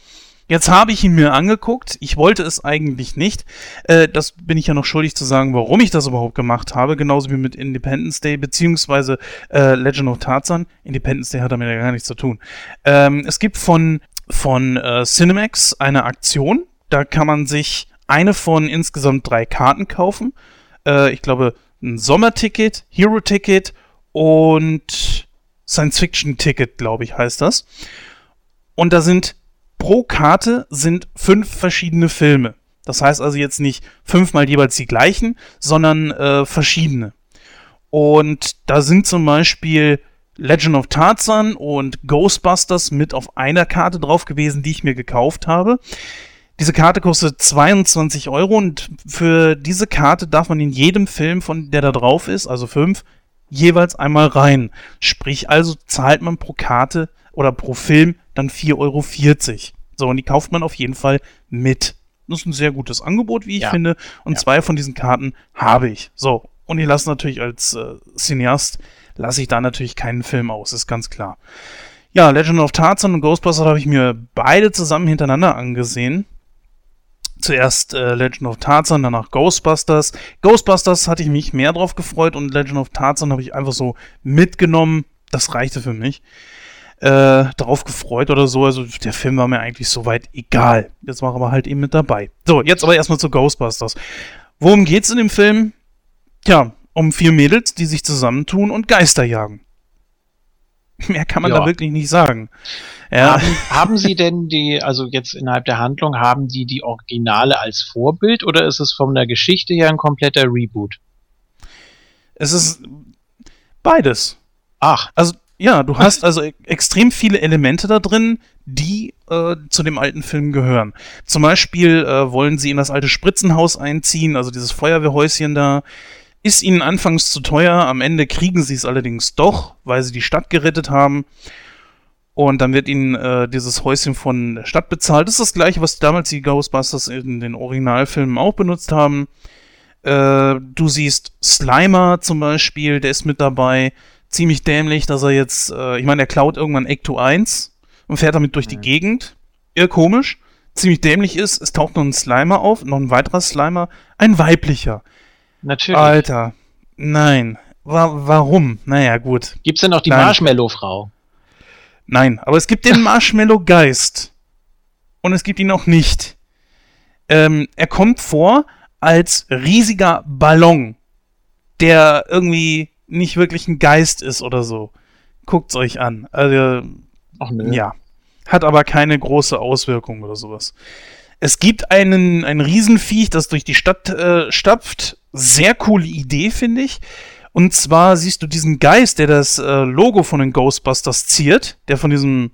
Speaker 1: Jetzt habe ich ihn mir angeguckt. Ich wollte es eigentlich nicht. Äh, das bin ich ja noch schuldig zu sagen, warum ich das überhaupt gemacht habe. Genauso wie mit Independence Day beziehungsweise äh, Legend of Tarzan. Independence Day hat damit ja gar nichts zu tun. Ähm, es gibt von, von äh, Cinemax eine Aktion. Da kann man sich eine von insgesamt drei Karten kaufen. Äh, ich glaube, ein Sommerticket, Hero-Ticket und Science-Fiction-Ticket, glaube ich, heißt das. Und da sind pro Karte sind fünf verschiedene Filme. Das heißt also jetzt nicht fünfmal jeweils die gleichen, sondern äh, verschiedene. Und da sind zum Beispiel Legend of Tarzan und Ghostbusters mit auf einer Karte drauf gewesen, die ich mir gekauft habe. Diese Karte kostet 22 Euro und für diese Karte darf man in jedem Film, von der da drauf ist, also fünf, jeweils einmal rein. Sprich, also zahlt man pro Karte oder pro Film dann 4,40 Euro. So, und die kauft man auf jeden Fall mit. Das ist ein sehr gutes Angebot, wie ich ja. finde. Und ja. zwei von diesen Karten habe ich. So, und ich lasse natürlich als äh, Cineast, lasse ich da natürlich keinen Film aus, ist ganz klar. Ja, Legend of Tarzan und Ghostbusters habe ich mir beide zusammen hintereinander angesehen. Zuerst äh, Legend of Tarzan, danach Ghostbusters. Ghostbusters hatte ich mich mehr drauf gefreut und Legend of Tarzan habe ich einfach so mitgenommen. Das reichte für mich. Äh, darauf gefreut oder so. Also der Film war mir eigentlich soweit egal. Jetzt war aber halt eben mit dabei. So, jetzt aber erstmal zu Ghostbusters. Worum geht's in dem Film? Tja, um vier Mädels, die sich zusammentun und Geister jagen. Mehr kann man ja. da wirklich nicht sagen.
Speaker 2: Ja. Haben, haben Sie denn die, also jetzt innerhalb der Handlung, haben die die Originale als Vorbild oder ist es von der Geschichte her ein kompletter Reboot?
Speaker 1: Es ist beides.
Speaker 2: Ach.
Speaker 1: Also, ja, du hast also e extrem viele Elemente da drin, die äh, zu dem alten Film gehören. Zum Beispiel äh, wollen sie in das alte Spritzenhaus einziehen, also dieses Feuerwehrhäuschen da. Ist ihnen anfangs zu teuer, am Ende kriegen sie es allerdings doch, weil sie die Stadt gerettet haben. Und dann wird ihnen äh, dieses Häuschen von der Stadt bezahlt. Das ist das gleiche, was damals die Ghostbusters in den Originalfilmen auch benutzt haben. Äh, du siehst Slimer zum Beispiel, der ist mit dabei. Ziemlich dämlich, dass er jetzt, äh, ich meine, er klaut irgendwann Ecto 1 und fährt damit durch mhm. die Gegend. Eher komisch. Ziemlich dämlich ist, es taucht noch ein Slimer auf, noch ein weiterer Slimer, ein weiblicher.
Speaker 2: Natürlich.
Speaker 1: Alter, nein. Wa warum? Naja, gut.
Speaker 2: Gibt's denn noch die Marshmallow-Frau?
Speaker 1: Nein, aber es gibt den Marshmallow-Geist. Und es gibt ihn auch nicht. Ähm, er kommt vor als riesiger Ballon, der irgendwie nicht wirklich ein Geist ist oder so. Guckt's euch an. Also, Ach, nö. ja. Hat aber keine große Auswirkung oder sowas. Es gibt einen, ein Riesenviech, das durch die Stadt äh, stapft. Sehr coole Idee, finde ich. Und zwar siehst du diesen Geist, der das äh, Logo von den Ghostbusters ziert, der von diesem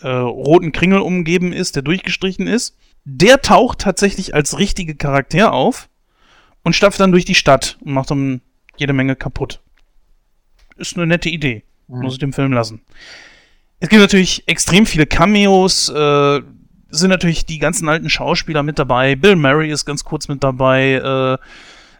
Speaker 1: äh, roten Kringel umgeben ist, der durchgestrichen ist. Der taucht tatsächlich als richtige Charakter auf und stapft dann durch die Stadt und macht dann jede Menge kaputt. Ist eine nette Idee. Mhm. Muss ich dem Film lassen. Es gibt natürlich extrem viele Cameos. Äh, sind natürlich die ganzen alten Schauspieler mit dabei. Bill Murray ist ganz kurz mit dabei. Äh,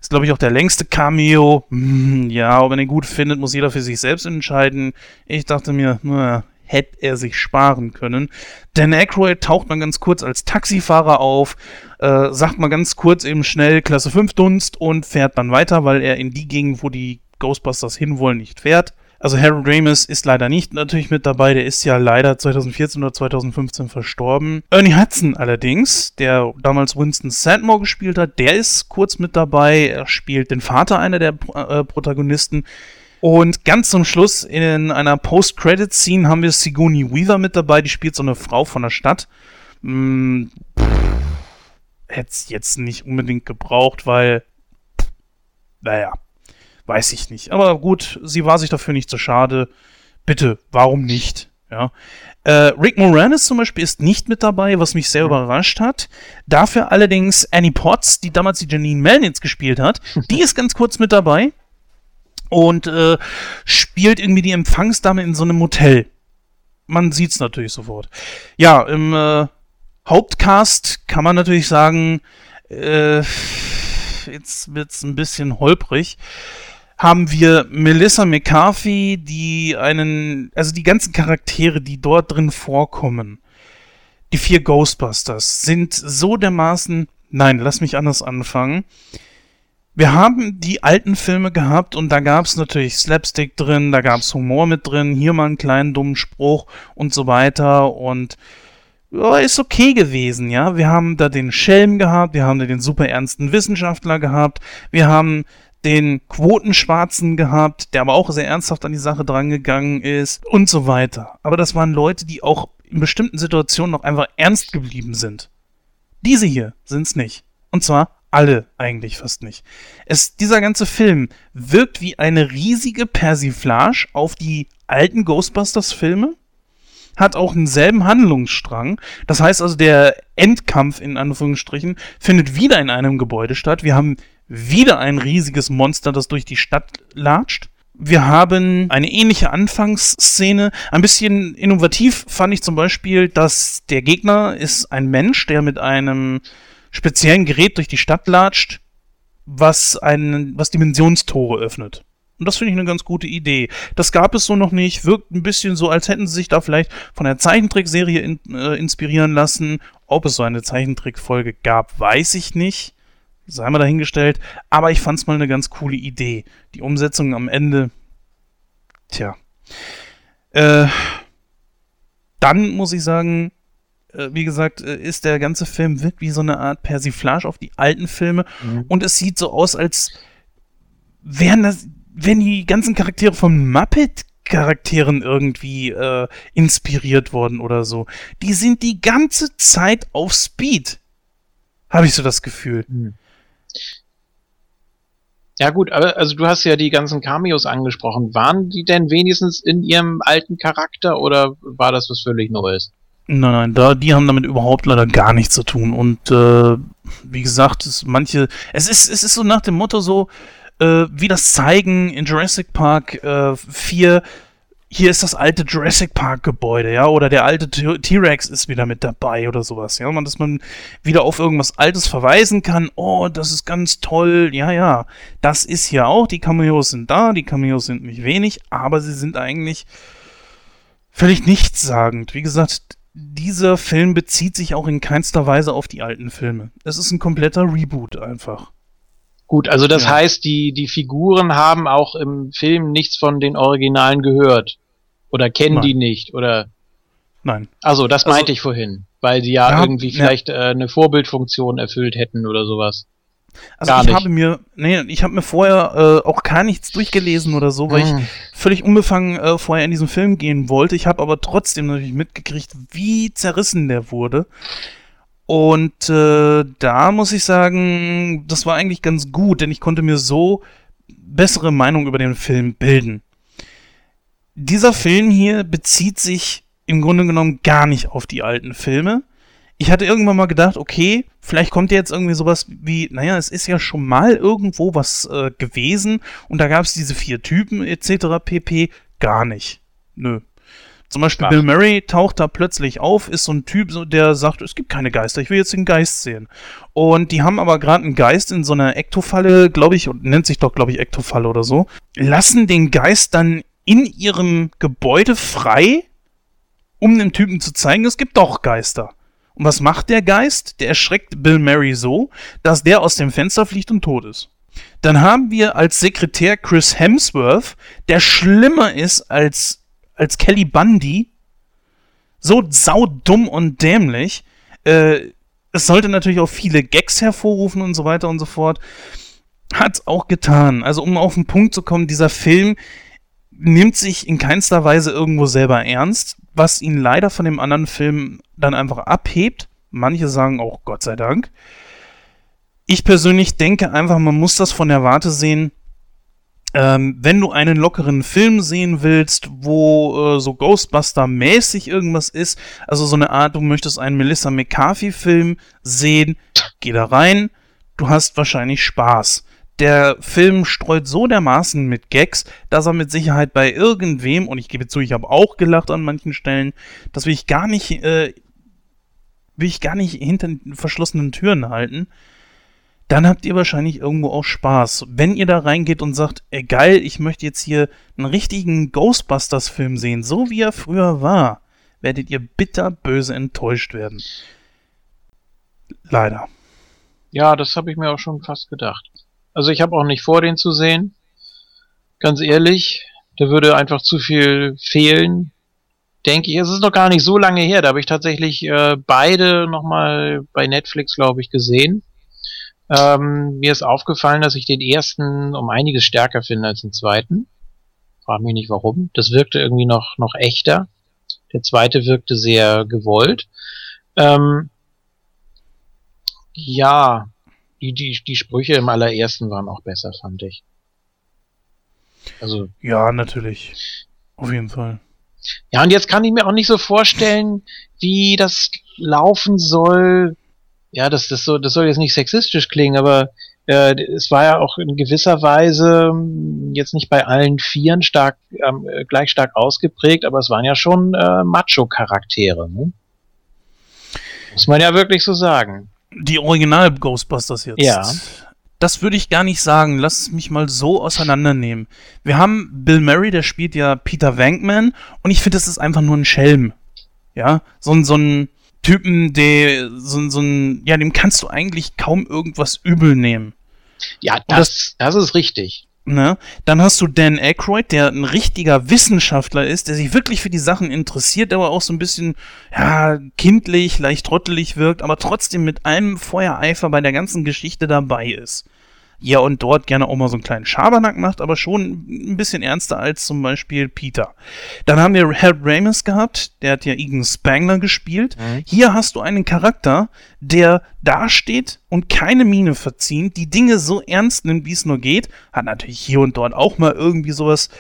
Speaker 1: ist, glaube ich, auch der längste Cameo. Hm, ja, ob man den gut findet, muss jeder für sich selbst entscheiden. Ich dachte mir, naja, hätte er sich sparen können. Dan Aykroyd taucht mal ganz kurz als Taxifahrer auf, äh, sagt mal ganz kurz eben schnell Klasse 5 Dunst und fährt dann weiter, weil er in die Gegend, wo die Ghostbusters hinwollen, nicht fährt. Also Harold Ramis ist leider nicht natürlich mit dabei, der ist ja leider 2014 oder 2015 verstorben. Ernie Hudson allerdings, der damals Winston Sandmore gespielt hat, der ist kurz mit dabei. Er spielt den Vater einer der äh, Protagonisten. Und ganz zum Schluss in einer Post-Credit-Scene haben wir Sigourney Weaver mit dabei, die spielt so eine Frau von der Stadt. Hm, Hätte es jetzt nicht unbedingt gebraucht, weil, naja, Weiß ich nicht. Aber gut, sie war sich dafür nicht so schade. Bitte, warum nicht? Ja. Äh, Rick Moranis zum Beispiel ist nicht mit dabei, was mich sehr mhm. überrascht hat. Dafür allerdings Annie Potts, die damals die Janine Melnitz gespielt hat, die ist ganz kurz mit dabei und äh, spielt irgendwie die Empfangsdame in so einem Hotel. Man sieht's natürlich sofort. Ja, im äh, Hauptcast kann man natürlich sagen, äh, jetzt wird's ein bisschen holprig haben wir Melissa McCarthy, die einen, also die ganzen Charaktere, die dort drin vorkommen, die vier Ghostbusters, sind so dermaßen, nein, lass mich anders anfangen. Wir haben die alten Filme gehabt und da gab es natürlich Slapstick drin, da gab es Humor mit drin, hier mal einen kleinen dummen Spruch und so weiter und ja, ist okay gewesen, ja. Wir haben da den Schelm gehabt, wir haben da den super ernsten Wissenschaftler gehabt, wir haben den Quotenschwarzen gehabt, der aber auch sehr ernsthaft an die Sache drangegangen ist und so weiter. Aber das waren Leute, die auch in bestimmten Situationen noch einfach ernst geblieben sind. Diese hier sind's nicht. Und zwar alle eigentlich fast nicht. Es, dieser ganze Film wirkt wie eine riesige Persiflage auf die alten Ghostbusters-Filme, hat auch denselben Handlungsstrang. Das heißt also, der Endkampf in Anführungsstrichen findet wieder in einem Gebäude statt. Wir haben wieder ein riesiges Monster, das durch die Stadt latscht. Wir haben eine ähnliche Anfangsszene. Ein bisschen innovativ fand ich zum Beispiel, dass der Gegner ist ein Mensch, der mit einem speziellen Gerät durch die Stadt latscht, was, einen, was Dimensionstore öffnet. Und das finde ich eine ganz gute Idee. Das gab es so noch nicht. Wirkt ein bisschen so, als hätten sie sich da vielleicht von der Zeichentrickserie in, äh, inspirieren lassen. Ob es so eine Zeichentrickfolge gab, weiß ich nicht sei mal dahingestellt. Aber ich fand's mal eine ganz coole Idee. Die Umsetzung am Ende, tja. Äh, dann muss ich sagen, äh, wie gesagt, äh, ist der ganze Film wirkt wie so eine Art Persiflage auf die alten Filme mhm. und es sieht so aus, als wären das, wären die ganzen Charaktere von Muppet Charakteren irgendwie äh, inspiriert worden oder so. Die sind die ganze Zeit auf Speed. Habe ich so das Gefühl. Mhm.
Speaker 2: Ja gut, aber also du hast ja die ganzen Cameos angesprochen. Waren die denn wenigstens in ihrem alten Charakter oder war das was völlig Neues?
Speaker 1: Nein, nein, da, die haben damit überhaupt leider gar nichts zu tun. Und äh, wie gesagt, es, manche, es ist, es ist so nach dem Motto so, äh, wie das zeigen in Jurassic Park äh, 4, hier ist das alte Jurassic Park Gebäude, ja, oder der alte T-Rex ist wieder mit dabei oder sowas, ja, und dass man wieder auf irgendwas Altes verweisen kann, oh, das ist ganz toll, ja, ja, das ist hier auch, die Cameos sind da, die Cameos sind nicht wenig, aber sie sind eigentlich völlig nichtssagend. Wie gesagt, dieser Film bezieht sich auch in keinster Weise auf die alten Filme. Es ist ein kompletter Reboot einfach.
Speaker 2: Gut, also das ja. heißt, die, die Figuren haben auch im Film nichts von den Originalen gehört. Oder kennen Nein. die nicht, oder?
Speaker 1: Nein.
Speaker 2: Also, das also, meinte ich vorhin. Weil sie ja, ja irgendwie vielleicht ja. Äh, eine Vorbildfunktion erfüllt hätten oder sowas.
Speaker 1: Also Gar ich nicht. habe mir, nee, ich habe mir vorher äh, auch gar nichts durchgelesen oder so, weil mm. ich völlig unbefangen äh, vorher in diesen Film gehen wollte. Ich habe aber trotzdem natürlich mitgekriegt, wie zerrissen der wurde. Und äh, da muss ich sagen, das war eigentlich ganz gut, denn ich konnte mir so bessere Meinung über den Film bilden. Dieser Film hier bezieht sich im Grunde genommen gar nicht auf die alten Filme. Ich hatte irgendwann mal gedacht, okay, vielleicht kommt jetzt irgendwie sowas wie, naja, es ist ja schon mal irgendwo was äh, gewesen und da gab es diese vier Typen etc. pp. Gar nicht. Nö. Zum Beispiel Ach. Bill Murray taucht da plötzlich auf, ist so ein Typ, der sagt, es gibt keine Geister, ich will jetzt den Geist sehen. Und die haben aber gerade einen Geist in so einer Ektofalle, glaube ich, und nennt sich doch, glaube ich, Ektofalle oder so, lassen den Geist dann in ihrem Gebäude frei, um dem Typen zu zeigen, es gibt doch Geister. Und was macht der Geist? Der erschreckt Bill Murray so, dass der aus dem Fenster fliegt und tot ist. Dann haben wir als Sekretär Chris Hemsworth, der schlimmer ist als als Kelly Bundy. So saudumm und dämlich. Äh, es sollte natürlich auch viele Gags hervorrufen und so weiter und so fort. Hat's auch getan. Also, um auf den Punkt zu kommen, dieser Film nimmt sich in keinster Weise irgendwo selber ernst, was ihn leider von dem anderen Film dann einfach abhebt. Manche sagen auch Gott sei Dank. Ich persönlich denke einfach, man muss das von der Warte sehen, ähm, wenn du einen lockeren Film sehen willst, wo äh, so Ghostbuster-mäßig irgendwas ist, also so eine Art, du möchtest einen Melissa McCarthy-Film sehen, geh da rein, du hast wahrscheinlich Spaß. Der Film streut so dermaßen mit Gags, dass er mit Sicherheit bei irgendwem, und ich gebe zu, ich habe auch gelacht an manchen Stellen, das will ich gar nicht, äh, will ich gar nicht hinter verschlossenen Türen halten dann habt ihr wahrscheinlich irgendwo auch Spaß. Wenn ihr da reingeht und sagt, ey geil, ich möchte jetzt hier einen richtigen Ghostbusters-Film sehen, so wie er früher war, werdet ihr bitterböse enttäuscht werden. Leider.
Speaker 2: Ja, das habe ich mir auch schon fast gedacht. Also ich habe auch nicht vor, den zu sehen. Ganz ehrlich, da würde einfach zu viel fehlen. Denke ich, es ist noch gar nicht so lange her. Da habe ich tatsächlich äh, beide nochmal bei Netflix, glaube ich, gesehen. Ähm, mir ist aufgefallen, dass ich den ersten um einiges stärker finde als den zweiten. Frag mich nicht warum. Das wirkte irgendwie noch, noch echter. Der zweite wirkte sehr gewollt. Ähm, ja, die, die, die Sprüche im allerersten waren auch besser, fand ich.
Speaker 1: Also. Ja, natürlich. Auf jeden Fall.
Speaker 2: Ja, und jetzt kann ich mir auch nicht so vorstellen, wie das laufen soll, ja, das, das, so, das soll jetzt nicht sexistisch klingen, aber äh, es war ja auch in gewisser Weise hm, jetzt nicht bei allen Vieren stark, ähm, gleich stark ausgeprägt, aber es waren ja schon äh, Macho-Charaktere. Ne? Muss man ja wirklich so sagen.
Speaker 1: Die Original Ghostbusters jetzt.
Speaker 2: Ja.
Speaker 1: Das würde ich gar nicht sagen. Lass es mich mal so auseinandernehmen. Wir haben Bill Murray, der spielt ja Peter Wankman und ich finde, das ist einfach nur ein Schelm. Ja, so ein, so ein, Typen, der so, so ein, ja, dem kannst du eigentlich kaum irgendwas übel nehmen.
Speaker 2: Ja, das, das, das ist richtig.
Speaker 1: Ne? Dann hast du Dan Aykroyd, der ein richtiger Wissenschaftler ist, der sich wirklich für die Sachen interessiert, aber auch so ein bisschen, ja, kindlich, leicht trottelig wirkt, aber trotzdem mit einem Feuereifer bei der ganzen Geschichte dabei ist ja und dort gerne auch mal so einen kleinen Schabernack macht, aber schon ein bisschen ernster als zum Beispiel Peter. Dann haben wir Harold Ramis gehabt, der hat ja Egan Spangler gespielt. Mhm. Hier hast du einen Charakter, der dasteht und keine Miene verzieht, die Dinge so ernst nimmt, wie es nur geht. Hat natürlich hier und dort auch mal irgendwie sowas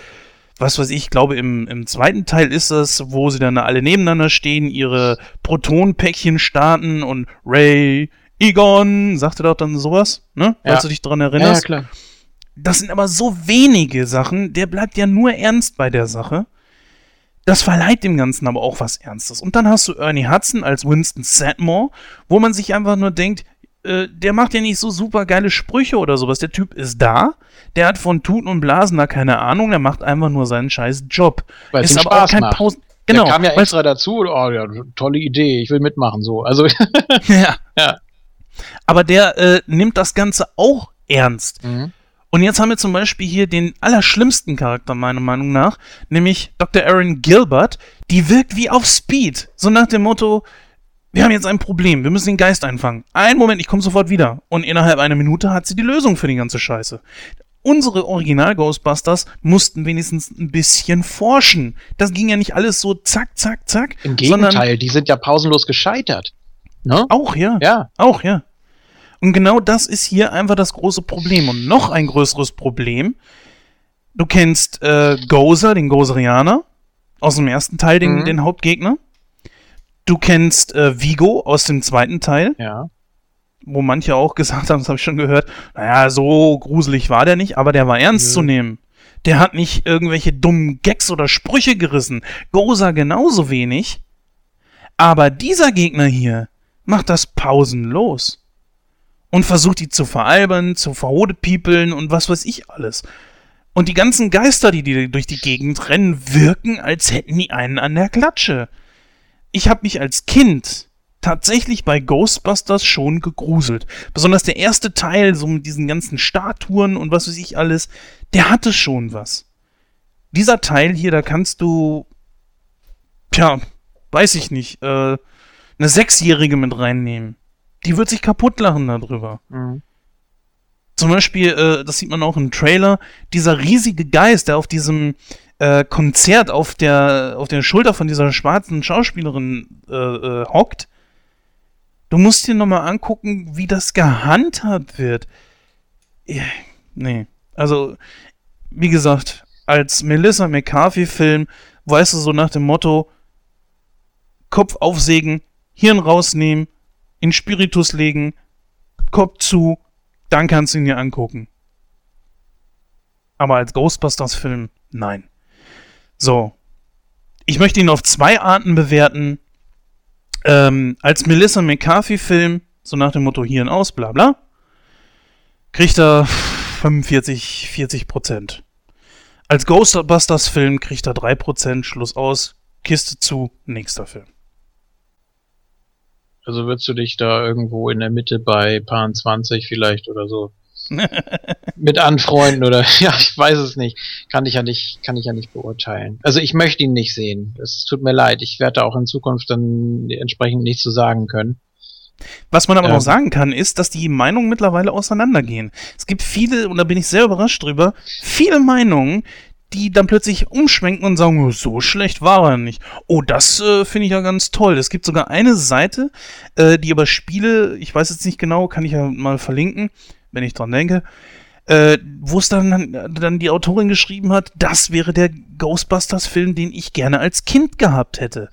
Speaker 1: was weiß ich, glaube im, im zweiten Teil ist es, wo sie dann alle nebeneinander stehen, ihre Protonpäckchen starten und Ray, Egon, sagte doch dann sowas, ne? Ja. Falls du dich daran erinnerst. Ja, klar. Das sind aber so wenige Sachen, der bleibt ja nur ernst bei der Sache. Das verleiht dem Ganzen aber auch was Ernstes. Und dann hast du Ernie Hudson als Winston Sadmore, wo man sich einfach nur denkt, äh, der macht ja nicht so super geile Sprüche oder sowas. Der Typ ist da, der hat von Tuten und Blasen da keine Ahnung, der macht einfach nur seinen scheiß Job.
Speaker 2: Weil es aber Spaß auch kein macht. Pausen. Genau. Der kam ja extra dazu, oh ja, tolle Idee, ich will mitmachen, so. Also.
Speaker 1: ja. ja. Aber der äh, nimmt das Ganze auch ernst. Mhm. Und jetzt haben wir zum Beispiel hier den allerschlimmsten Charakter, meiner Meinung nach, nämlich Dr. Aaron Gilbert. Die wirkt wie auf Speed. So nach dem Motto, wir haben jetzt ein Problem, wir müssen den Geist einfangen. Einen Moment, ich komme sofort wieder. Und innerhalb einer Minute hat sie die Lösung für die ganze Scheiße. Unsere Original-Ghostbusters mussten wenigstens ein bisschen forschen. Das ging ja nicht alles so zack, zack, zack.
Speaker 2: Im Gegenteil, die sind ja pausenlos gescheitert.
Speaker 1: Ne? Auch, ja. Ja. Auch, ja. Und genau das ist hier einfach das große Problem. Und noch ein größeres Problem. Du kennst äh, Gozer, den Gozerianer, aus dem ersten Teil, den, mhm. den Hauptgegner. Du kennst äh, Vigo aus dem zweiten Teil.
Speaker 2: Ja.
Speaker 1: Wo manche auch gesagt haben, das habe ich schon gehört, naja, so gruselig war der nicht, aber der war ernst mhm. zu nehmen. Der hat nicht irgendwelche dummen Gags oder Sprüche gerissen. Gozer genauso wenig. Aber dieser Gegner hier macht das pausenlos und versucht die zu veralbern, zu verhodepiepeln und was weiß ich alles. Und die ganzen Geister, die, die durch die Gegend rennen, wirken, als hätten die einen an der Klatsche. Ich habe mich als Kind tatsächlich bei Ghostbusters schon gegruselt. Besonders der erste Teil, so mit diesen ganzen Statuen und was weiß ich alles, der hatte schon was. Dieser Teil hier, da kannst du, tja, weiß ich nicht, äh, eine Sechsjährige mit reinnehmen die wird sich kaputt lachen darüber. Mhm. Zum Beispiel, äh, das sieht man auch im Trailer, dieser riesige Geist, der auf diesem äh, Konzert auf der, auf der Schulter von dieser schwarzen Schauspielerin äh, äh hockt. Du musst dir nochmal angucken, wie das gehandhabt wird. Nee. Also, wie gesagt, als Melissa McCarthy-Film, weißt du, so nach dem Motto, Kopf aufsägen, Hirn rausnehmen, in Spiritus legen, Kopf zu, dann kannst du ihn dir angucken. Aber als Ghostbusters-Film, nein. So. Ich möchte ihn auf zwei Arten bewerten. Ähm, als Melissa McCarthy-Film, so nach dem Motto hier und aus, bla bla, kriegt er 45, 40 Prozent. Als Ghostbusters-Film kriegt er 3 Prozent, Schluss aus, Kiste zu, nächster Film.
Speaker 2: Also würdest du dich da irgendwo in der Mitte bei Paar 20 vielleicht oder so mit anfreunden oder ja, ich weiß es nicht. Kann ich ja nicht, kann ich ja nicht beurteilen. Also ich möchte ihn nicht sehen. Es tut mir leid. Ich werde auch in Zukunft dann entsprechend nichts zu sagen können.
Speaker 1: Was man aber ähm, noch sagen kann, ist, dass die Meinungen mittlerweile auseinandergehen. Es gibt viele, und da bin ich sehr überrascht drüber, viele Meinungen, die dann plötzlich umschwenken und sagen, oh, so schlecht war er nicht. Oh, das äh, finde ich ja ganz toll. Es gibt sogar eine Seite, äh, die über Spiele, ich weiß jetzt nicht genau, kann ich ja mal verlinken, wenn ich dran denke, äh, wo es dann, dann die Autorin geschrieben hat, das wäre der Ghostbusters-Film, den ich gerne als Kind gehabt hätte.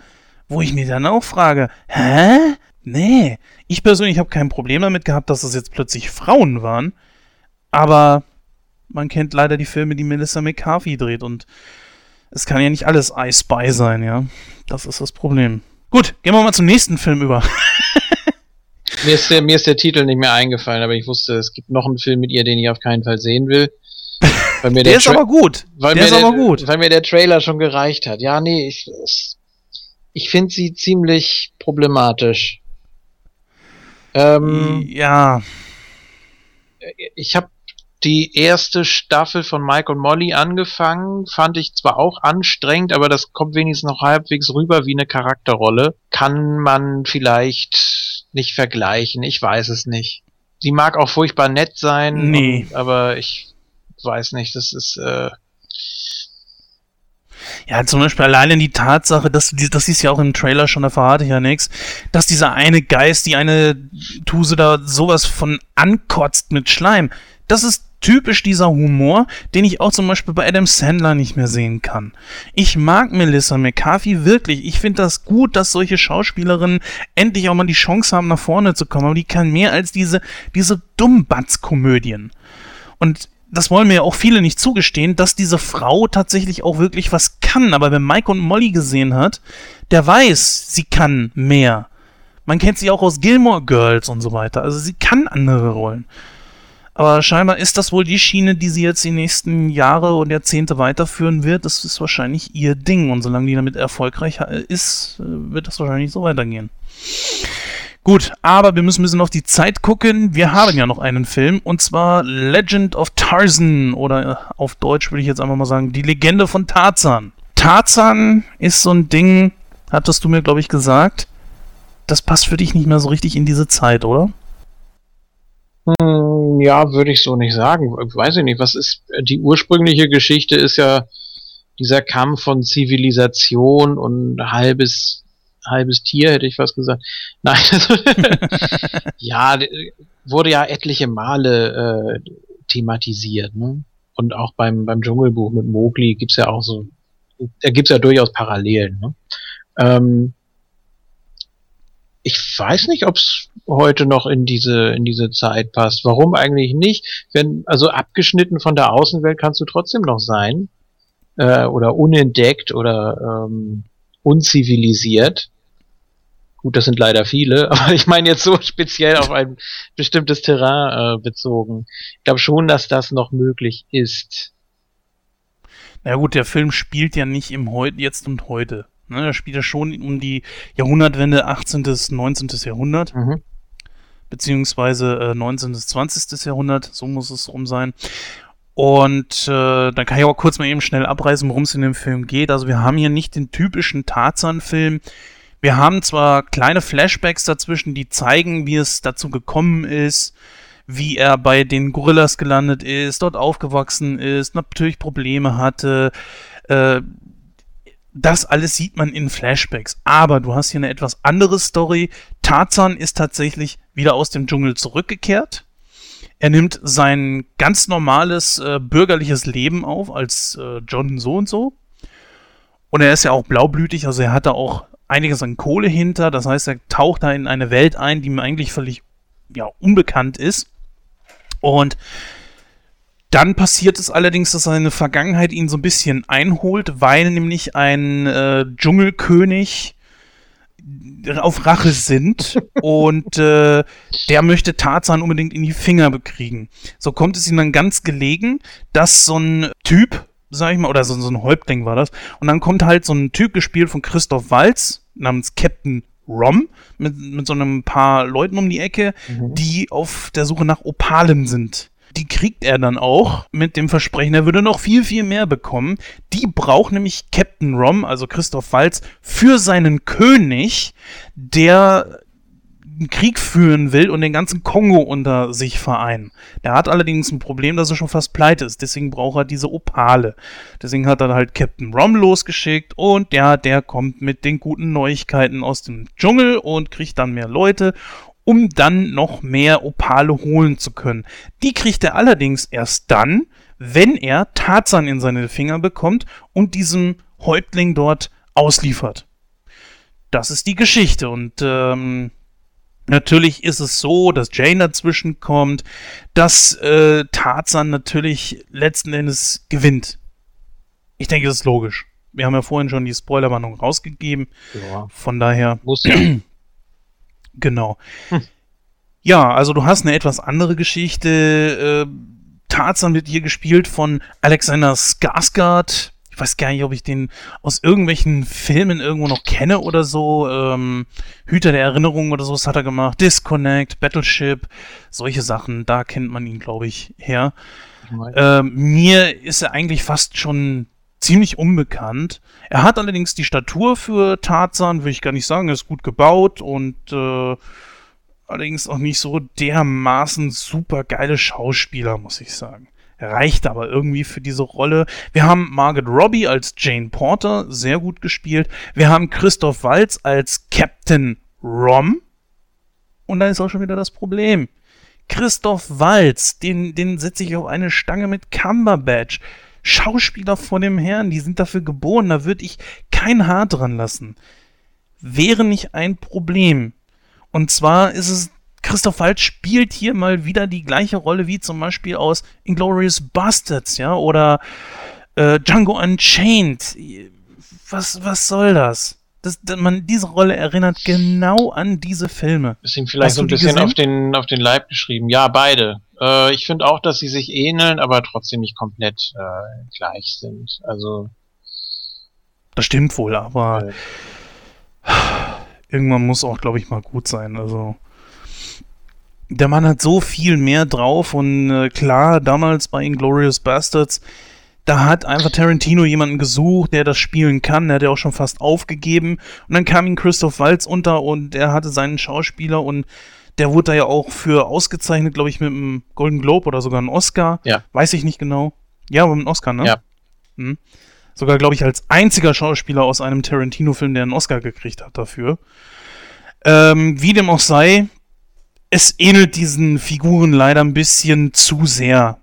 Speaker 1: Wo ich mir dann auch frage, hä? Nee. Ich persönlich habe kein Problem damit gehabt, dass das jetzt plötzlich Frauen waren. Aber man kennt leider die Filme, die Melissa McCarthy dreht und es kann ja nicht alles I Spy sein, ja. Das ist das Problem. Gut, gehen wir mal zum nächsten Film über.
Speaker 2: mir, ist der, mir ist der Titel nicht mehr eingefallen, aber ich wusste, es gibt noch einen Film mit ihr, den ich auf keinen Fall sehen will.
Speaker 1: der, der ist aber gut.
Speaker 2: Weil der ist der, aber gut. Weil mir der Trailer schon gereicht hat. Ja, nee, ich, ich finde sie ziemlich problematisch.
Speaker 1: Ähm, ja.
Speaker 2: Ich habe die erste Staffel von Mike und Molly angefangen, fand ich zwar auch anstrengend, aber das kommt wenigstens noch halbwegs rüber wie eine Charakterrolle. Kann man vielleicht nicht vergleichen, ich weiß es nicht. Sie mag auch furchtbar nett sein,
Speaker 1: nee.
Speaker 2: Und, aber ich weiß nicht, das ist äh,
Speaker 1: ja, zum Beispiel alleine die Tatsache, dass du, das ist ja auch im Trailer schon, da verrate ich ja nichts, dass dieser eine Geist, die eine Tuse da sowas von ankotzt mit Schleim. Das ist typisch dieser Humor, den ich auch zum Beispiel bei Adam Sandler nicht mehr sehen kann. Ich mag Melissa McCarthy wirklich. Ich finde das gut, dass solche Schauspielerinnen endlich auch mal die Chance haben, nach vorne zu kommen. Aber die kann mehr als diese, diese Dummbatz-Komödien. Und das wollen mir ja auch viele nicht zugestehen, dass diese Frau tatsächlich auch wirklich was kann. Aber wer Mike und Molly gesehen hat, der weiß, sie kann mehr. Man kennt sie auch aus Gilmore Girls und so weiter. Also sie kann andere Rollen. Aber scheinbar ist das wohl die Schiene, die sie jetzt die nächsten Jahre und Jahrzehnte weiterführen wird. Das ist wahrscheinlich ihr Ding. Und solange die damit erfolgreich ist, wird das wahrscheinlich so weitergehen. Gut, aber wir müssen ein bisschen auf die Zeit gucken. Wir haben ja noch einen Film und zwar Legend of Tarzan oder auf Deutsch würde ich jetzt einfach mal sagen, die Legende von Tarzan. Tarzan ist so ein Ding, hattest du mir glaube ich gesagt, das passt für dich nicht mehr so richtig in diese Zeit, oder?
Speaker 2: Hm, ja, würde ich so nicht sagen. Weiß ich nicht, was ist die ursprüngliche Geschichte ist ja dieser Kampf von Zivilisation und halbes halbes Tier, hätte ich fast gesagt. Nein, also, ja, wurde ja etliche Male äh, thematisiert. Ne? Und auch beim, beim Dschungelbuch mit Mowgli gibt's ja auch so, da gibt's ja durchaus Parallelen. Ne? Ähm, ich weiß nicht, ob es heute noch in diese in diese Zeit passt. Warum eigentlich nicht? Wenn also abgeschnitten von der Außenwelt kannst du trotzdem noch sein äh, oder unentdeckt oder ähm, unzivilisiert. Gut, das sind leider viele, aber ich meine jetzt so speziell auf ein bestimmtes Terrain äh, bezogen. Ich glaube schon, dass das noch möglich ist.
Speaker 1: Na gut, der Film spielt ja nicht im Heute, jetzt und heute. Ne, er spielt ja schon um die Jahrhundertwende 18. bis 19. Jahrhundert. Mhm. Beziehungsweise äh, 19. bis 20. Jahrhundert, so muss es rum sein. Und äh, dann kann ich auch kurz mal eben schnell abreißen, worum es in dem Film geht. Also wir haben hier nicht den typischen Tarzan-Film, wir haben zwar kleine Flashbacks dazwischen, die zeigen, wie es dazu gekommen ist, wie er bei den Gorillas gelandet ist, dort aufgewachsen ist, natürlich Probleme hatte. Äh, das alles sieht man in Flashbacks. Aber du hast hier eine etwas andere Story. Tarzan ist tatsächlich wieder aus dem Dschungel zurückgekehrt. Er nimmt sein ganz normales äh, bürgerliches Leben auf als äh, John so und so. Und er ist ja auch blaublütig, also er hatte auch einiges an Kohle hinter. Das heißt, er taucht da in eine Welt ein, die ihm eigentlich völlig ja, unbekannt ist. Und dann passiert es allerdings, dass seine Vergangenheit ihn so ein bisschen einholt, weil nämlich ein äh, Dschungelkönig auf Rache sind und äh, der möchte Tarzan unbedingt in die Finger bekriegen. So kommt es ihm dann ganz gelegen, dass so ein Typ, sag ich mal, oder so, so ein Häuptling war das. Und dann kommt halt so ein Typ gespielt von Christoph Walz namens Captain Rom mit, mit so einem paar Leuten um die Ecke, mhm. die auf der Suche nach Opalen sind. Die kriegt er dann auch mit dem Versprechen, er würde noch viel, viel mehr bekommen. Die braucht nämlich Captain Rom, also Christoph Walz, für seinen König, der einen Krieg führen will und den ganzen Kongo unter sich vereinen. Der hat allerdings ein Problem, dass er schon fast pleite ist. Deswegen braucht er diese Opale. Deswegen hat er halt Captain Rom losgeschickt und ja, der kommt mit den guten Neuigkeiten aus dem Dschungel und kriegt dann mehr Leute um dann noch mehr Opale holen zu können. Die kriegt er allerdings erst dann, wenn er Tarzan in seine Finger bekommt und diesem Häuptling dort ausliefert. Das ist die Geschichte und ähm, Natürlich ist es so, dass Jane dazwischen kommt, dass äh, Tarzan natürlich letzten Endes gewinnt. Ich denke, das ist logisch. Wir haben ja vorhin schon die Spoilerwarnung rausgegeben. Ja. Von daher. Muss ja. genau. Hm. Ja, also du hast eine etwas andere Geschichte. Äh, Tarzan wird hier gespielt von Alexander Skarsgård ich weiß gar nicht, ob ich den aus irgendwelchen Filmen irgendwo noch kenne oder so. Ähm, Hüter der Erinnerung oder so, das hat er gemacht. Disconnect, Battleship, solche Sachen, da kennt man ihn, glaube ich, her. Ähm, mir ist er eigentlich fast schon ziemlich unbekannt. Er hat allerdings die Statur für Tarzan, will ich gar nicht sagen. Er ist gut gebaut und äh, allerdings auch nicht so dermaßen super geile Schauspieler, muss ich sagen. Reicht aber irgendwie für diese Rolle. Wir haben Margaret Robbie als Jane Porter, sehr gut gespielt. Wir haben Christoph Waltz als Captain Rom. Und da ist auch schon wieder das Problem. Christoph Waltz, den, den setze ich auf eine Stange mit Cumberbatch. Schauspieler vor dem Herrn, die sind dafür geboren, da würde ich kein Haar dran lassen. Wäre nicht ein Problem. Und zwar ist es, Christoph Waltz spielt hier mal wieder die gleiche Rolle wie zum Beispiel aus Inglorious Bastards, ja, oder äh, Django Unchained. Was, was soll das? Das, man, diese Rolle erinnert genau an diese Filme.
Speaker 2: Ist ihm vielleicht so ein bisschen auf den, auf den Leib geschrieben. Ja, beide. Äh, ich finde auch, dass sie sich ähneln, aber trotzdem nicht komplett äh, gleich sind. Also.
Speaker 1: Das stimmt wohl, aber äh. irgendwann muss auch, glaube ich, mal gut sein. Also. Der Mann hat so viel mehr drauf und äh, klar, damals bei Inglorious Bastards da hat einfach Tarantino jemanden gesucht, der das spielen kann. Der hat ja auch schon fast aufgegeben. Und dann kam ihm Christoph Waltz unter und er hatte seinen Schauspieler und der wurde da ja auch für ausgezeichnet, glaube ich, mit einem Golden Globe oder sogar einem Oscar.
Speaker 2: Ja.
Speaker 1: Weiß ich nicht genau. Ja, mit einem Oscar, ne?
Speaker 2: Ja.
Speaker 1: Hm. Sogar, glaube ich, als einziger Schauspieler aus einem Tarantino-Film, der einen Oscar gekriegt hat dafür. Ähm, wie dem auch sei, es ähnelt diesen Figuren leider ein bisschen zu sehr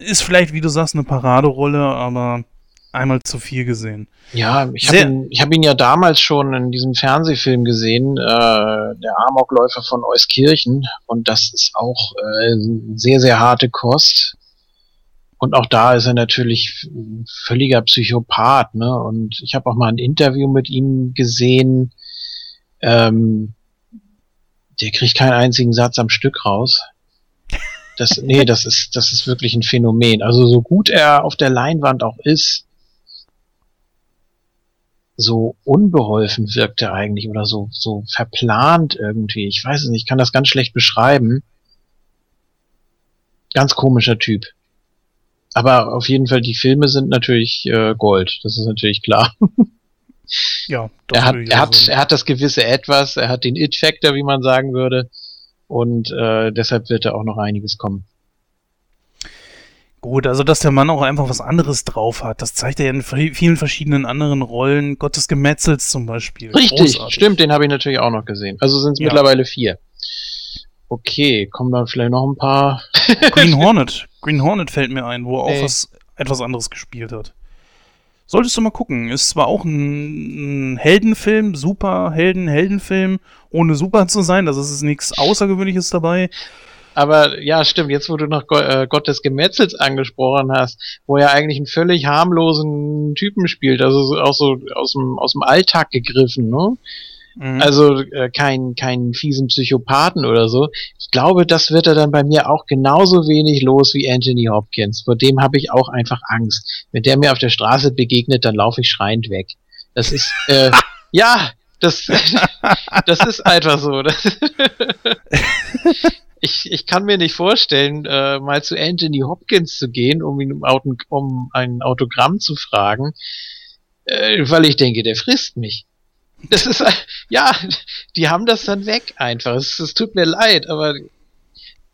Speaker 1: ist vielleicht, wie du sagst, eine Paraderolle, aber einmal zu viel gesehen.
Speaker 2: Ja, ich habe ihn, hab ihn ja damals schon in diesem Fernsehfilm gesehen, äh, der Amokläufer von Euskirchen. Und das ist auch äh, sehr, sehr harte Kost. Und auch da ist er natürlich völliger Psychopath. Ne? Und ich habe auch mal ein Interview mit ihm gesehen. Ähm, der kriegt keinen einzigen Satz am Stück raus. Das, nee, das ist, das ist wirklich ein Phänomen. Also so gut er auf der Leinwand auch ist, so unbeholfen wirkt er eigentlich oder so, so verplant irgendwie. Ich weiß es nicht, ich kann das ganz schlecht beschreiben. Ganz komischer Typ. Aber auf jeden Fall, die Filme sind natürlich äh, Gold. Das ist natürlich klar.
Speaker 1: ja,
Speaker 2: er hat, er, hat, er hat das gewisse Etwas, er hat den It-Factor, wie man sagen würde. Und äh, deshalb wird da auch noch einiges kommen.
Speaker 1: Gut, also dass der Mann auch einfach was anderes drauf hat, das zeigt er ja in vielen verschiedenen anderen Rollen, Gottes Gemetzels zum Beispiel.
Speaker 2: Richtig, Großartig. stimmt, den habe ich natürlich auch noch gesehen. Also sind es ja. mittlerweile vier. Okay, kommen dann vielleicht noch ein paar.
Speaker 1: Green Hornet. Green Hornet fällt mir ein, wo er auch was etwas anderes gespielt hat. Solltest du mal gucken. Ist zwar auch ein, ein Heldenfilm, super Helden-Heldenfilm, ohne super zu sein. Also es ist nichts Außergewöhnliches dabei.
Speaker 2: Aber ja, stimmt, jetzt wo du noch äh, Gott des Gemetzels angesprochen hast, wo er eigentlich einen völlig harmlosen Typen spielt, also auch so aus dem, aus dem Alltag gegriffen, ne? Mhm. Also äh, kein, kein fiesen Psychopathen oder so. Ich glaube, das wird er dann bei mir auch genauso wenig los wie Anthony Hopkins. Vor dem habe ich auch einfach Angst. Wenn der mir auf der Straße begegnet, dann laufe ich schreiend weg. Das ist, äh, ja, das, das ist einfach so. ich, ich kann mir nicht vorstellen, äh, mal zu Anthony Hopkins zu gehen, um ihn um, Auto, um ein Autogramm zu fragen, äh, weil ich denke, der frisst mich. Das ist, ja, die haben das dann weg einfach. Es, es tut mir leid, aber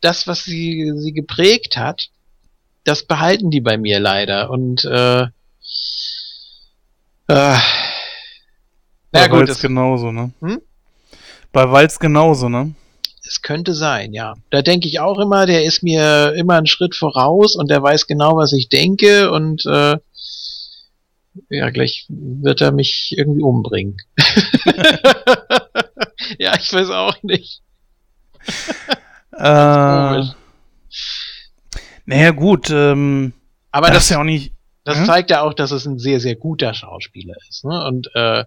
Speaker 2: das, was sie, sie geprägt hat, das behalten die bei mir leider. Und äh,
Speaker 1: äh, Bei gut, Walz genauso, ne? Hm? Bei Walz genauso, ne?
Speaker 2: Es könnte sein, ja. Da denke ich auch immer, der ist mir immer einen Schritt voraus und der weiß genau, was ich denke und äh, ja, gleich wird er mich irgendwie umbringen. ja, ich weiß auch nicht.
Speaker 1: äh, naja, gut. Ähm,
Speaker 2: Aber das, das ist ja auch nicht. Das hm? zeigt ja auch, dass es ein sehr, sehr guter Schauspieler ist. Ne? Und äh,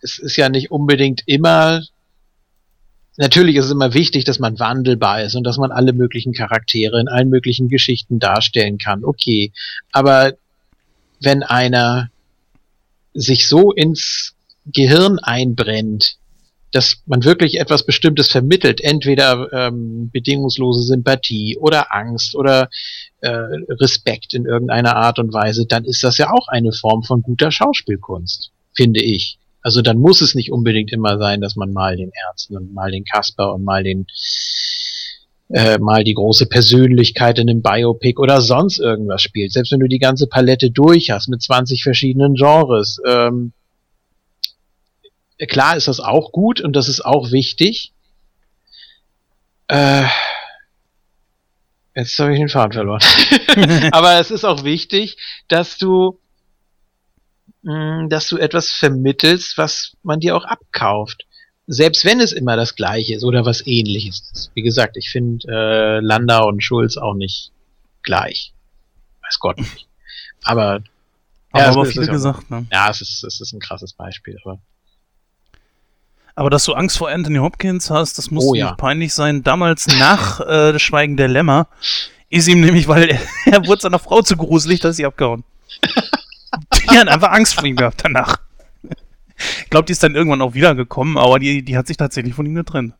Speaker 2: es ist ja nicht unbedingt immer. Natürlich ist es immer wichtig, dass man wandelbar ist und dass man alle möglichen Charaktere in allen möglichen Geschichten darstellen kann. Okay. Aber wenn einer sich so ins Gehirn einbrennt, dass man wirklich etwas Bestimmtes vermittelt, entweder ähm, bedingungslose Sympathie oder Angst oder äh, Respekt in irgendeiner Art und Weise, dann ist das ja auch eine Form von guter Schauspielkunst, finde ich. Also dann muss es nicht unbedingt immer sein, dass man mal den Ärzten und mal den Kasper und mal den äh, mal die große Persönlichkeit in einem Biopic oder sonst irgendwas spielt. Selbst wenn du die ganze Palette durch hast mit 20 verschiedenen Genres. Ähm, klar ist das auch gut und das ist auch wichtig. Äh, jetzt habe ich den Faden verloren. Aber es ist auch wichtig, dass du dass du etwas vermittelst, was man dir auch abkauft selbst wenn es immer das Gleiche ist oder was ähnliches ist. Wie gesagt, ich finde äh, Landau und Schulz auch nicht gleich. Weiß Gott nicht. Aber
Speaker 1: ja, aber viele gesagt, ne?
Speaker 2: Ja, es ist, es ist ein krasses Beispiel, aber.
Speaker 1: Aber dass du Angst vor Anthony Hopkins hast, das muss
Speaker 2: oh, ja.
Speaker 1: peinlich sein. Damals nach äh, das Schweigen der Lämmer ist ihm nämlich, weil er, er wurde seiner Frau zu gruselig, dass sie abgehauen. Die hat einfach Angst vor ihm gehabt danach. Ich glaube, die ist dann irgendwann auch wiedergekommen, aber die, die hat sich tatsächlich von ihm getrennt.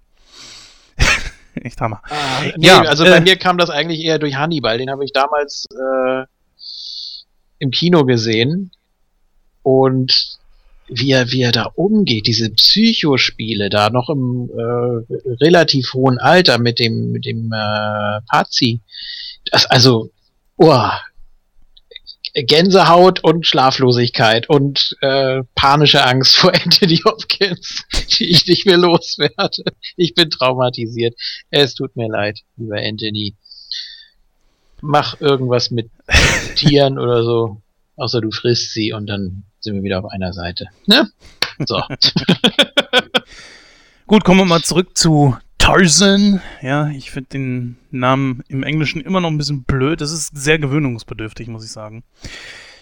Speaker 1: Echt Hammer.
Speaker 2: Ah, nee, ja, also äh, bei mir kam das eigentlich eher durch Hannibal. Den habe ich damals äh, im Kino gesehen. Und wie er, wie er da umgeht, diese Psychospiele da noch im äh, relativ hohen Alter mit dem, mit dem äh, Pazi. Das, also, oh, Gänsehaut und Schlaflosigkeit und äh, panische Angst vor Anthony Hopkins, die ich nicht mehr loswerde. Ich bin traumatisiert. Es tut mir leid, lieber Anthony. Mach irgendwas mit Tieren oder so, außer du frisst sie und dann sind wir wieder auf einer Seite. Ne? So.
Speaker 1: Gut, kommen wir mal zurück zu Tarzan. Ja, ich finde den Namen im Englischen immer noch ein bisschen blöd. Das ist sehr gewöhnungsbedürftig, muss ich sagen.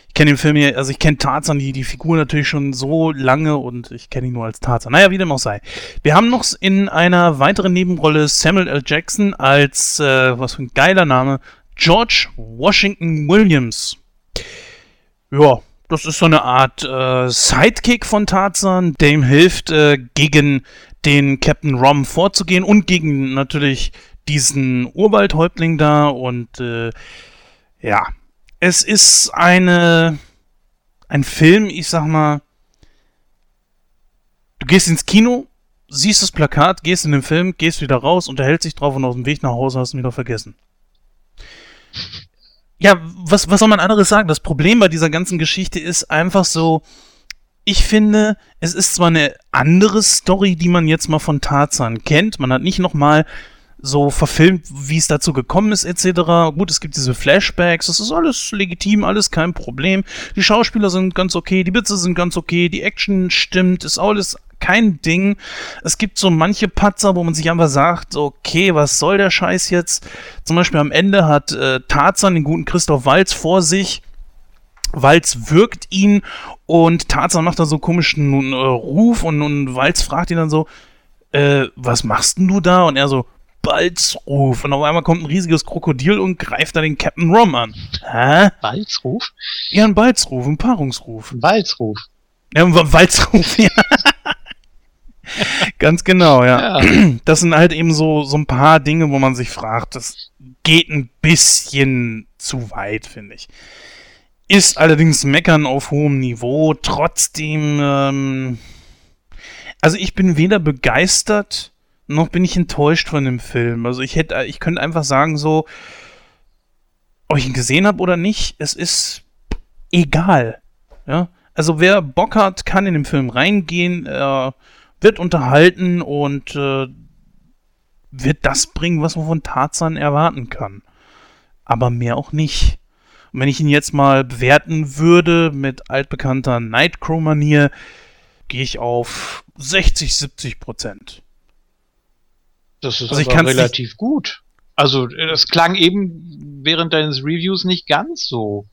Speaker 1: Ich kenne den Film hier, also ich kenne Tarzan, die, die Figur natürlich schon so lange und ich kenne ihn nur als Tarzan. Naja, wie dem auch sei. Wir haben noch in einer weiteren Nebenrolle Samuel L. Jackson als, äh, was für ein geiler Name, George Washington Williams. Ja, das ist so eine Art äh, Sidekick von Tarzan, der ihm hilft, äh, gegen den Captain Rom vorzugehen und gegen natürlich diesen Urwaldhäuptling da und äh, ja, es ist eine ein Film, ich sag mal, du gehst ins Kino, siehst das Plakat, gehst in den Film, gehst wieder raus, unterhältst dich drauf und auf dem Weg nach Hause hast du ihn wieder vergessen. Ja, was, was soll man anderes sagen? Das Problem bei dieser ganzen Geschichte ist einfach so, ich finde, es ist zwar eine andere Story, die man jetzt mal von Tarzan kennt. Man hat nicht nochmal so verfilmt, wie es dazu gekommen ist, etc. Gut, es gibt diese Flashbacks, das ist alles legitim, alles kein Problem. Die Schauspieler sind ganz okay, die Witze sind ganz okay, die Action stimmt, ist alles kein Ding. Es gibt so manche Patzer, wo man sich einfach sagt, okay, was soll der Scheiß jetzt? Zum Beispiel am Ende hat äh, Tarzan den guten Christoph Walz vor sich Walz wirkt ihn und Tarzan macht da so einen komischen äh, Ruf und, und Walz fragt ihn dann so, äh, was machst denn du da? Und er so, Balzruf. Und auf einmal kommt ein riesiges Krokodil und greift da den Captain Rom an.
Speaker 2: Hä? Balzruf?
Speaker 1: Ja, ein Balzruf, ein Paarungsruf.
Speaker 2: Ein Walzruf.
Speaker 1: Ja, ein Walzruf, ja. Ganz genau, ja. ja. Das sind halt eben so, so ein paar Dinge, wo man sich fragt, das geht ein bisschen zu weit, finde ich. Ist allerdings Meckern auf hohem Niveau. Trotzdem, ähm, also ich bin weder begeistert, noch bin ich enttäuscht von dem Film. Also ich hätte, ich könnte einfach sagen so, ob ich ihn gesehen habe oder nicht, es ist egal. Ja, also wer Bock hat, kann in den Film reingehen, äh, wird unterhalten und äh, wird das bringen, was man von Tarzan erwarten kann. Aber mehr auch nicht. Und wenn ich ihn jetzt mal bewerten würde mit altbekannter Nightcrow-Manier, gehe ich auf 60, 70 Prozent.
Speaker 2: Das ist also aber relativ gut. Also, das klang eben während deines Reviews nicht ganz so.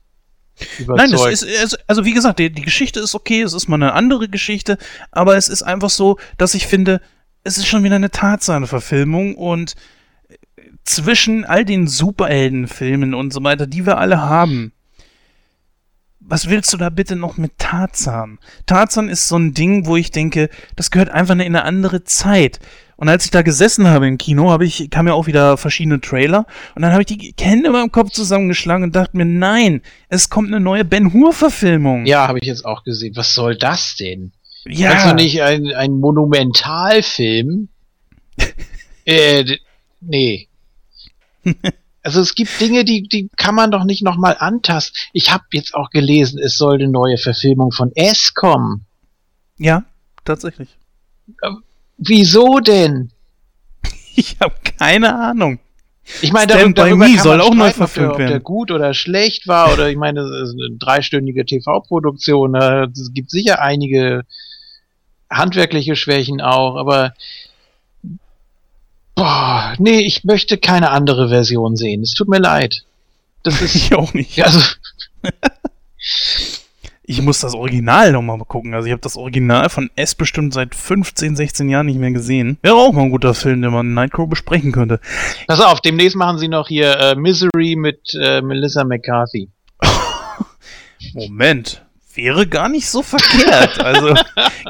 Speaker 1: Überzeugt. Nein, es ist, also wie gesagt, die, die Geschichte ist okay, es ist mal eine andere Geschichte, aber es ist einfach so, dass ich finde, es ist schon wieder eine Tatsache-Verfilmung und zwischen all den Superheldenfilmen und so weiter, die wir alle haben, was willst du da bitte noch mit Tarzan? Tarzan ist so ein Ding, wo ich denke, das gehört einfach in eine andere Zeit. Und als ich da gesessen habe im Kino, habe ich, kam ja auch wieder verschiedene Trailer und dann habe ich die Hände über dem Kopf zusammengeschlagen und dachte mir, nein, es kommt eine neue Ben Hur-Verfilmung.
Speaker 2: Ja, habe ich jetzt auch gesehen. Was soll das denn?
Speaker 1: Ja.
Speaker 2: Also nicht ein, ein Monumentalfilm? äh, nee. Also es gibt Dinge, die, die kann man doch nicht nochmal antasten. Ich habe jetzt auch gelesen, es soll eine neue Verfilmung von S kommen.
Speaker 1: Ja, tatsächlich.
Speaker 2: Wieso denn?
Speaker 1: Ich habe keine Ahnung.
Speaker 2: Ich meine, darüber, darüber kann
Speaker 1: soll
Speaker 2: man
Speaker 1: auch neu
Speaker 2: streiten, ob der,
Speaker 1: verfilmt
Speaker 2: ob der
Speaker 1: werden.
Speaker 2: gut oder schlecht war oder ich meine, es ist eine dreistündige TV-Produktion. Es gibt sicher einige handwerkliche Schwächen auch, aber boah, nee, ich möchte keine andere Version sehen. Es tut mir leid. Das ist
Speaker 1: Ich auch nicht.
Speaker 2: also
Speaker 1: Ich muss das Original nochmal gucken. Also ich habe das Original von S bestimmt seit 15, 16 Jahren nicht mehr gesehen. Wäre auch mal ein guter Film, den man in Nightcrow besprechen könnte.
Speaker 2: pass auf, demnächst machen sie noch hier äh, Misery mit äh, Melissa McCarthy.
Speaker 1: Moment. Wäre gar nicht so verkehrt. Also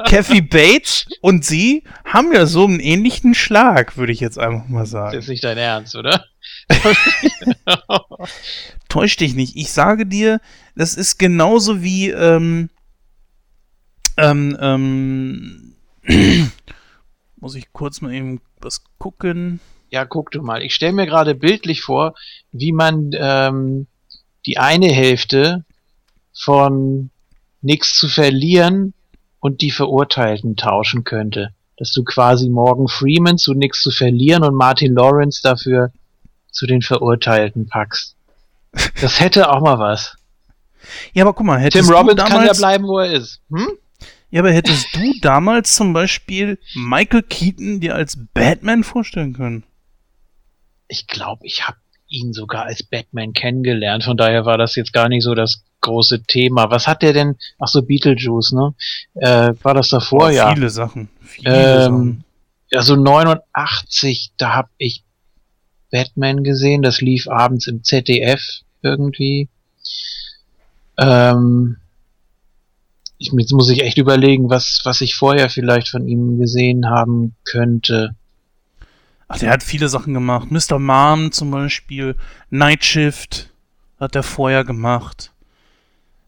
Speaker 1: Kathy Bates und sie haben ja so einen ähnlichen Schlag, würde ich jetzt einfach mal
Speaker 2: Das
Speaker 1: sagen.
Speaker 2: ist nicht dein Ernst, oder?
Speaker 1: Täusch dich nicht. Ich sage dir, das ist genauso wie ähm, ähm, ähm, muss ich kurz mal eben was gucken.
Speaker 2: Ja, guck du mal. Ich stelle mir gerade bildlich vor, wie man ähm, die eine Hälfte von nichts zu verlieren und die Verurteilten tauschen könnte. Dass du quasi Morgan Freeman zu nichts zu verlieren und Martin Lawrence dafür zu den Verurteilten packst. Das hätte auch mal was.
Speaker 1: Ja, aber guck mal, hättest
Speaker 2: Tim
Speaker 1: du
Speaker 2: Robbins kann ja
Speaker 1: damals,
Speaker 2: bleiben, wo er ist. Hm?
Speaker 1: ja, aber hättest du damals zum Beispiel Michael Keaton dir als Batman vorstellen können?
Speaker 2: Ich glaube, ich habe ihn sogar als Batman kennengelernt. Von daher war das jetzt gar nicht so das große Thema. Was hat der denn? Ach so, Beetlejuice, ne? Äh, war das davor,
Speaker 1: Oh,
Speaker 2: ja.
Speaker 1: Viele Sachen. Viele
Speaker 2: Ähm,
Speaker 1: Sachen.
Speaker 2: Also 89, da hab ich Batman gesehen. Das lief abends im ZDF irgendwie. Ähm, ich, jetzt muss ich echt überlegen, was, was ich vorher vielleicht von ihm gesehen haben könnte.
Speaker 1: Ach, der hat viele Sachen gemacht. Mr. Mom zum Beispiel. Night Shift hat er vorher gemacht.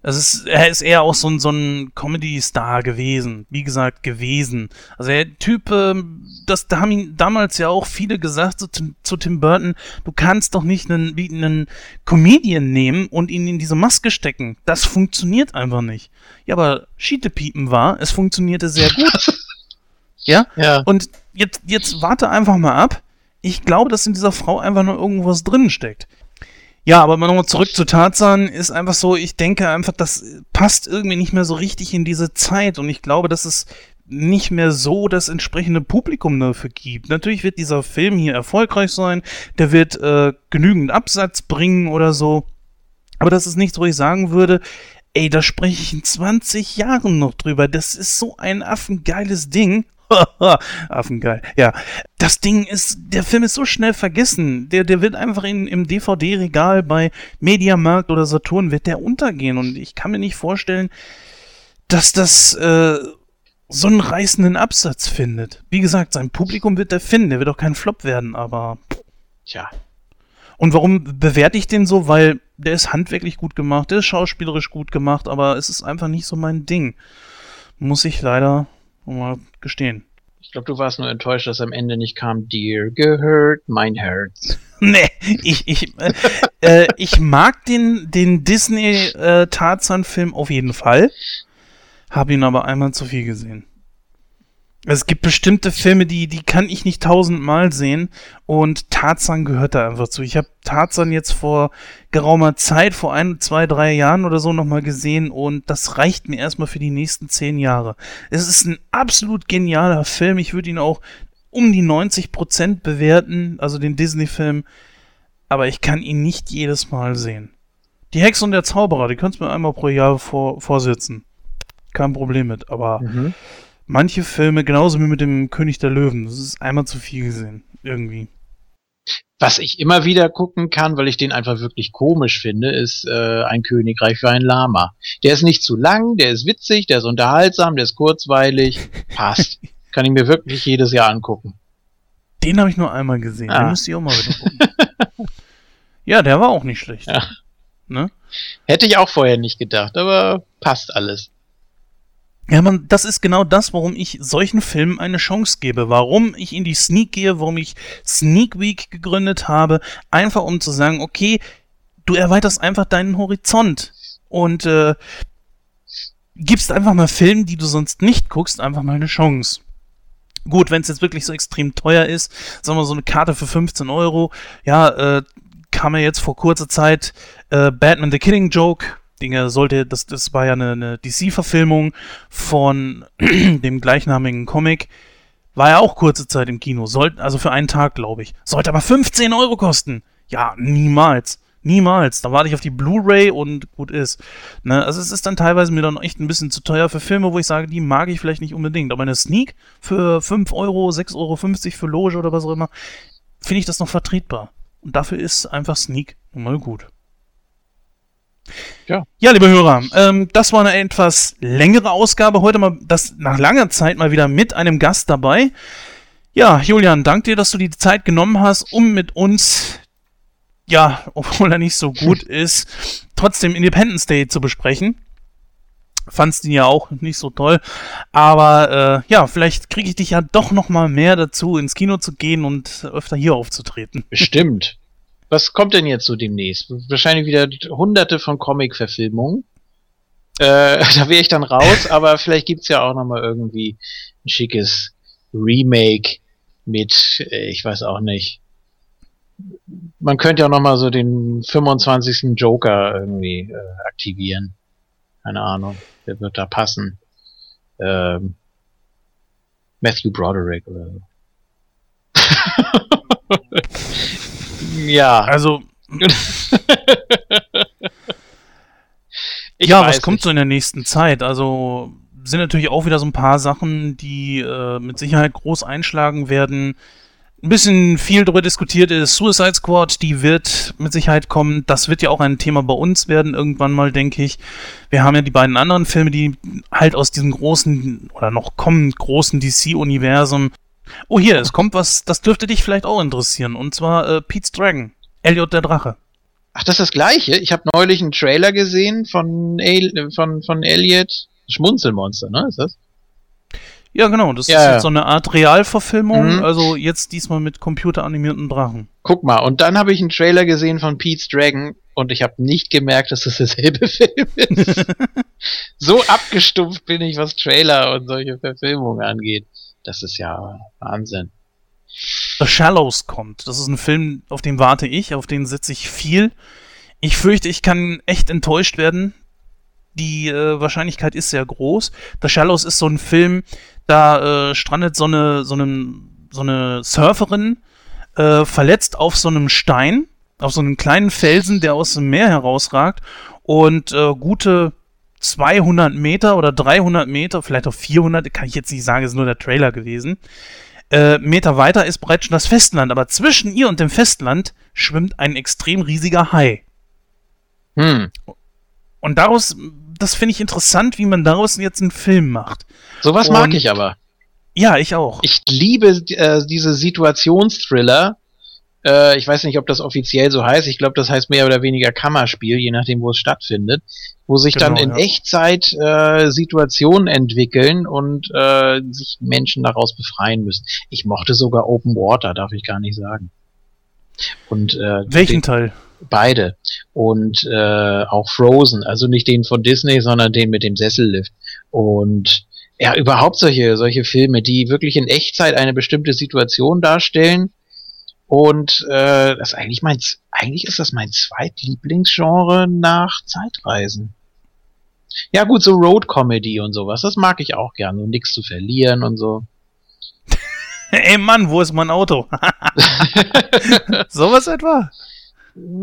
Speaker 1: Es ist, er ist eher auch so ein, so ein Comedy-Star gewesen. Wie gesagt, gewesen. Also der Typ, ähm, das, da haben ihn damals ja auch viele gesagt so zu, zu Tim Burton, du kannst doch nicht einen, wie einen Comedian nehmen und ihn in diese Maske stecken. Das funktioniert einfach nicht. Ja, aber Schietepiepen war, es funktionierte sehr gut. ja?
Speaker 2: Ja.
Speaker 1: Und jetzt, jetzt warte einfach mal ab. Ich glaube, dass in dieser Frau einfach nur irgendwas drin steckt. Ja, aber mal nochmal zurück zu Tarzan ist einfach so, ich denke einfach, das passt irgendwie nicht mehr so richtig in diese Zeit und ich glaube, dass es nicht mehr so das entsprechende Publikum dafür gibt. Natürlich wird dieser Film hier erfolgreich sein, der wird äh, genügend Absatz bringen oder so, aber das ist nichts, wo ich sagen würde, ey, da spreche ich in 20 Jahren noch drüber. Das ist so ein affengeiles Ding. Affengeil. Ja, das Ding ist, der Film ist so schnell vergessen. Der, der wird einfach in, im DVD-Regal bei Mediamarkt oder Saturn wird der untergehen. Und ich kann mir nicht vorstellen, dass das äh, so einen reißenden Absatz findet. Wie gesagt, sein Publikum wird der finden. Der wird auch kein Flop werden, aber.
Speaker 2: Tja.
Speaker 1: Und warum bewerte ich den so? Weil der ist handwerklich gut gemacht, der ist schauspielerisch gut gemacht, aber es ist einfach nicht so mein Ding. Muss ich leider mal gestehen.
Speaker 2: Ich glaube, du warst nur enttäuscht, dass am Ende nicht kam, Dear gehört, mein Herz.
Speaker 1: Nee, ich, ich, äh, äh, ich mag den, den Disney-Tarzan-Film auf jeden Fall. Habe ihn aber einmal zu viel gesehen. Es gibt bestimmte Filme, die, die kann ich nicht tausendmal sehen und Tarzan gehört da einfach zu. Ich habe Tarzan jetzt vor geraumer Zeit, vor ein, zwei, drei Jahren oder so nochmal gesehen und das reicht mir erstmal für die nächsten zehn Jahre. Es ist ein absolut genialer Film. Ich würde ihn auch um die 90% bewerten, also den Disney-Film, aber ich kann ihn nicht jedes Mal sehen. Die Hexe und der Zauberer, die könntest du mir einmal pro Jahr vor, vorsitzen. Kein Problem mit, aber
Speaker 2: Mhm.
Speaker 1: Manche Filme, genauso wie mit dem König der Löwen, das ist einmal zu viel gesehen. Irgendwie.
Speaker 2: Was ich immer wieder gucken kann, weil ich den einfach wirklich komisch finde, ist äh, ein Königreich für ein Lama. Der ist nicht zu lang, der ist witzig, der ist unterhaltsam, der ist kurzweilig, passt. kann ich mir wirklich jedes Jahr angucken.
Speaker 1: Den habe ich nur einmal gesehen. Ah. Den müsste ich auch mal wieder gucken. ja, der war auch nicht schlecht. Ja.
Speaker 2: Ne? Hätte ich auch vorher nicht gedacht, aber passt alles.
Speaker 1: Ja, man, das ist genau das, warum ich solchen Filmen eine Chance gebe. Warum ich in die Sneak gehe, warum ich Sneak Week gegründet habe. Einfach um zu sagen, okay, du erweiterst einfach deinen Horizont und äh, gibst einfach mal Filmen, die du sonst nicht guckst, einfach mal eine Chance. Gut, wenn es jetzt wirklich so extrem teuer ist, sagen wir so eine Karte für 15 Euro, ja, äh, kam ja jetzt vor kurzer Zeit äh, Batman the Killing Joke. Dinge sollte, das, das war ja eine, eine DC-Verfilmung von dem gleichnamigen Comic. War ja auch kurze Zeit im Kino, sollte, also für einen Tag, glaube ich. Sollte aber 15 Euro kosten. Ja, niemals. Niemals. Da warte ich auf die Blu-ray und gut ist. Ne? Also es ist dann teilweise mir dann echt ein bisschen zu teuer für Filme, wo ich sage, die mag ich vielleicht nicht unbedingt. Aber eine Sneak für 5 Euro, 6,50 Euro für Loge oder was auch immer, finde ich das noch vertretbar. Und dafür ist einfach Sneak mal gut. Ja. ja, liebe Hörer, ähm, das war eine etwas längere Ausgabe. Heute mal das nach langer Zeit mal wieder mit einem Gast dabei. Ja, Julian, danke dir, dass du die Zeit genommen hast, um mit uns ja, obwohl er nicht so gut ist, trotzdem Independence Day zu besprechen. Fandst ihn ja auch nicht so toll. Aber äh, ja, vielleicht kriege ich dich ja doch noch mal mehr dazu, ins Kino zu gehen und öfter hier aufzutreten.
Speaker 2: Bestimmt. Was kommt denn jetzt so demnächst? Wahrscheinlich wieder hunderte von Comic-Verfilmungen. Äh, da wäre ich dann raus, aber vielleicht gibt's ja auch noch mal irgendwie ein schickes Remake mit, äh, ich weiß auch nicht, man könnte ja noch mal so den 25. Joker irgendwie äh, aktivieren. Keine Ahnung, wer wird da passen? Ähm, Matthew Broderick oder so.
Speaker 1: ja. Also. ja, was kommt nicht. so in der nächsten Zeit? Also sind natürlich auch wieder so ein paar Sachen, die äh, mit Sicherheit groß einschlagen werden ein bisschen viel darüber diskutiert ist. Suicide Squad, die wird mit Sicherheit kommen. Das wird ja auch ein Thema bei uns werden, irgendwann mal, denke ich. Wir haben ja die beiden anderen Filme, die halt aus diesem großen oder noch kommend großen DC-Universum. Oh, hier, es kommt was, das dürfte dich vielleicht auch interessieren. Und zwar äh, Pete's Dragon, Elliot der Drache.
Speaker 2: Ach, das ist das Gleiche. Ich habe neulich einen Trailer gesehen von, El von, von Elliot. Schmunzelmonster, ne? Ist das?
Speaker 1: Ja, genau. Das ja, ist jetzt so eine Art Realverfilmung, mhm. also jetzt diesmal mit computeranimierten Drachen.
Speaker 2: Guck mal, und dann habe ich einen Trailer gesehen von Pete's Dragon und ich habe nicht gemerkt, dass das derselbe Film ist. so abgestumpft bin ich, was Trailer und solche Verfilmungen angeht. Das ist ja Wahnsinn.
Speaker 1: The Shallows kommt. Das ist ein Film, auf den warte ich, auf den sitze ich viel. Ich fürchte, ich kann echt enttäuscht werden. Die äh, Wahrscheinlichkeit ist sehr groß. The Shallows ist so ein Film, da äh, strandet so eine, so, eine, so eine Surferin äh, verletzt auf so einem Stein, auf so einem kleinen Felsen, der aus dem Meer herausragt und äh, gute 200 Meter oder 300 Meter, vielleicht auch 400, kann ich jetzt nicht sagen, ist nur der Trailer gewesen. Äh, Meter weiter ist bereits schon das Festland, aber zwischen ihr und dem Festland schwimmt ein extrem riesiger Hai. Hm. Und daraus das finde ich interessant, wie man daraus jetzt einen Film macht.
Speaker 2: Sowas mag ich aber.
Speaker 1: Ja, ich auch.
Speaker 2: Ich liebe äh, diese Situationsthriller. Äh, ich weiß nicht, ob das offiziell so heißt. Ich glaube, das heißt mehr oder weniger Kammerspiel, je nachdem, wo es stattfindet. Wo sich genau, dann in ja. Echtzeit äh, Situationen entwickeln und äh, sich Menschen daraus befreien müssen. Ich mochte sogar Open Water, darf ich gar nicht sagen.
Speaker 1: Und äh, welchen Teil?
Speaker 2: Beide. Und äh, auch Frozen, also nicht den von Disney, sondern den mit dem Sessellift. Und ja, überhaupt solche, solche Filme, die wirklich in Echtzeit eine bestimmte Situation darstellen. Und äh, das ist eigentlich mein, eigentlich ist das mein zweitlieblingsgenre nach Zeitreisen. Ja gut, so Road Comedy und sowas, das mag ich auch gerne, so nichts zu verlieren und so.
Speaker 1: Ey Mann, wo ist mein Auto? Sowas etwa?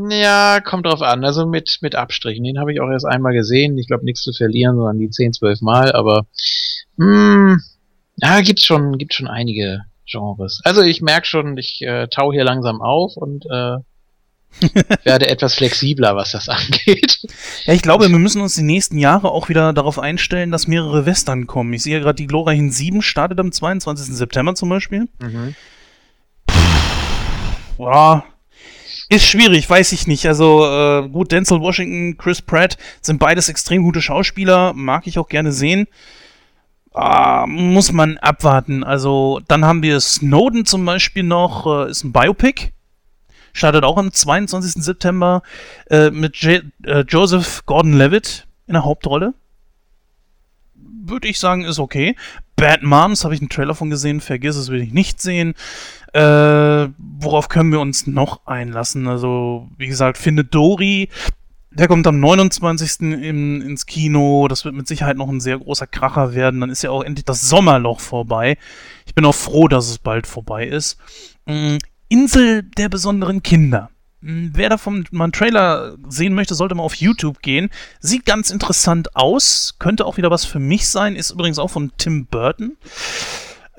Speaker 2: Ja, kommt drauf an. Also mit, mit Abstrichen. Den habe ich auch erst einmal gesehen. Ich glaube, nichts zu verlieren, sondern die 10, 12 Mal. Aber mh, hm, ja, gibt's schon, gibt schon einige Genres. Also ich merke schon, ich äh, tau hier langsam auf und äh, werde etwas flexibler, was das angeht.
Speaker 1: Ja, ich glaube, wir müssen uns die nächsten Jahre auch wieder darauf einstellen, dass mehrere Western kommen. Ich sehe gerade, die glorreichen 7 startet am 22. September zum Beispiel. Mhm. Ja, ist schwierig, weiß ich nicht. Also äh, gut, Denzel Washington, Chris Pratt sind beides extrem gute Schauspieler, mag ich auch gerne sehen. Ah, muss man abwarten. Also dann haben wir Snowden zum Beispiel noch, äh, ist ein Biopic. Startet auch am 22. September äh, mit J äh, Joseph Gordon-Levitt in der Hauptrolle. Würde ich sagen, ist okay. Bad Moms habe ich einen Trailer von gesehen, vergiss es, will ich nicht sehen. Äh, worauf können wir uns noch einlassen? Also, wie gesagt, Findet Dory, der kommt am 29. Im, ins Kino. Das wird mit Sicherheit noch ein sehr großer Kracher werden. Dann ist ja auch endlich das Sommerloch vorbei. Ich bin auch froh, dass es bald vorbei ist. Mm, Insel der besonderen Kinder. Mm, wer davon mal einen Trailer sehen möchte, sollte mal auf YouTube gehen. Sieht ganz interessant aus. Könnte auch wieder was für mich sein. Ist übrigens auch von Tim Burton.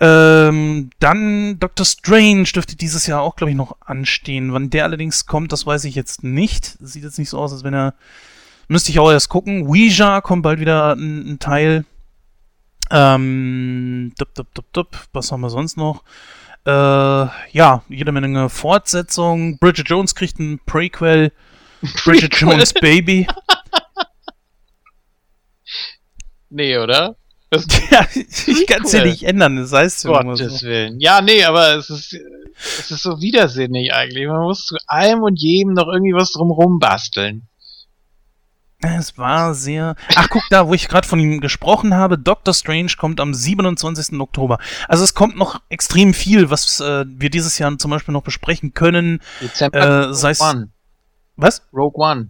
Speaker 1: Ähm, dann Doctor Strange dürfte dieses Jahr auch, glaube ich, noch anstehen. Wann der allerdings kommt, das weiß ich jetzt nicht. Sieht jetzt nicht so aus, als wenn er. Müsste ich auch erst gucken. Ouija kommt bald wieder ein, ein Teil. Ähm, dup, dup, dup, dup. Was haben wir sonst noch? Äh, ja, jede Menge Fortsetzung. Bridget Jones kriegt ein Prequel. Bridget Jones Baby.
Speaker 2: nee, oder?
Speaker 1: Das, ja, ich kann es ja nicht ändern, das heißt
Speaker 2: ja Gottes so. Willen. Ja, nee, aber es ist, es ist so widersinnig eigentlich. Man muss zu allem und jedem noch irgendwie was drumrum basteln.
Speaker 1: Es war sehr. Ach, guck da, wo ich gerade von ihm gesprochen habe. Doctor Strange kommt am 27. Oktober. Also es kommt noch extrem viel, was äh, wir dieses Jahr zum Beispiel noch besprechen können.
Speaker 2: Dezember. Äh, sei One.
Speaker 1: Was?
Speaker 2: Rogue One.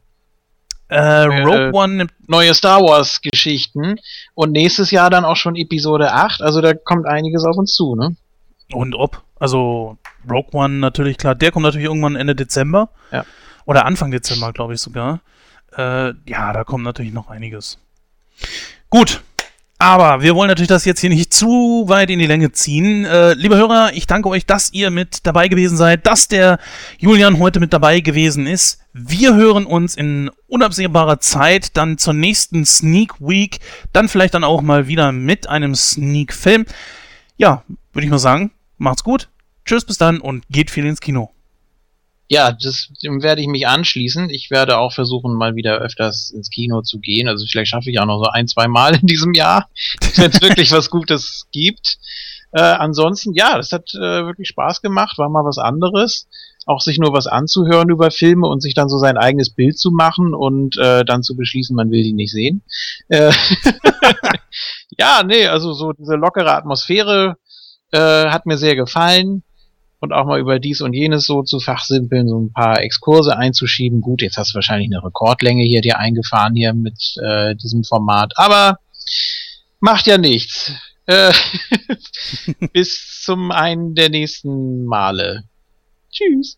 Speaker 1: Äh, Rogue One
Speaker 2: nimmt neue Star Wars Geschichten und nächstes Jahr dann auch schon Episode 8, also da kommt einiges auf uns zu, ne?
Speaker 1: Und ob, also Rogue One natürlich klar, der kommt natürlich irgendwann Ende Dezember.
Speaker 2: Ja.
Speaker 1: Oder Anfang Dezember, glaube ich sogar. Äh, ja, da kommt natürlich noch einiges. Gut, aber wir wollen natürlich das jetzt hier nicht zu weit in die Länge ziehen. Äh, liebe Hörer, ich danke euch, dass ihr mit dabei gewesen seid, dass der Julian heute mit dabei gewesen ist. Wir hören uns in unabsehbarer Zeit dann zur nächsten Sneak Week, dann vielleicht dann auch mal wieder mit einem Sneak Film. Ja, würde ich mal sagen, macht's gut. Tschüss, bis dann und geht viel ins Kino
Speaker 2: ja, das, dem werde ich mich anschließen. Ich werde auch versuchen, mal wieder öfters ins Kino zu gehen. Also vielleicht schaffe ich auch noch so ein, zwei Mal in diesem Jahr, wenn es wirklich was Gutes gibt. Äh, ansonsten, ja, das hat äh, wirklich Spaß gemacht, war mal was anderes. Auch sich nur was anzuhören über Filme und sich dann so sein eigenes Bild zu machen und äh, dann zu beschließen, man will die nicht sehen. Äh, ja, nee, also so diese lockere Atmosphäre äh, hat mir sehr gefallen und auch mal über dies und jenes so zu fachsimpeln, so ein paar Exkurse einzuschieben. Gut, jetzt hast du wahrscheinlich eine Rekordlänge hier dir eingefahren hier mit äh, diesem Format, aber macht ja nichts. Äh, bis zum einen der nächsten Male. Tschüss.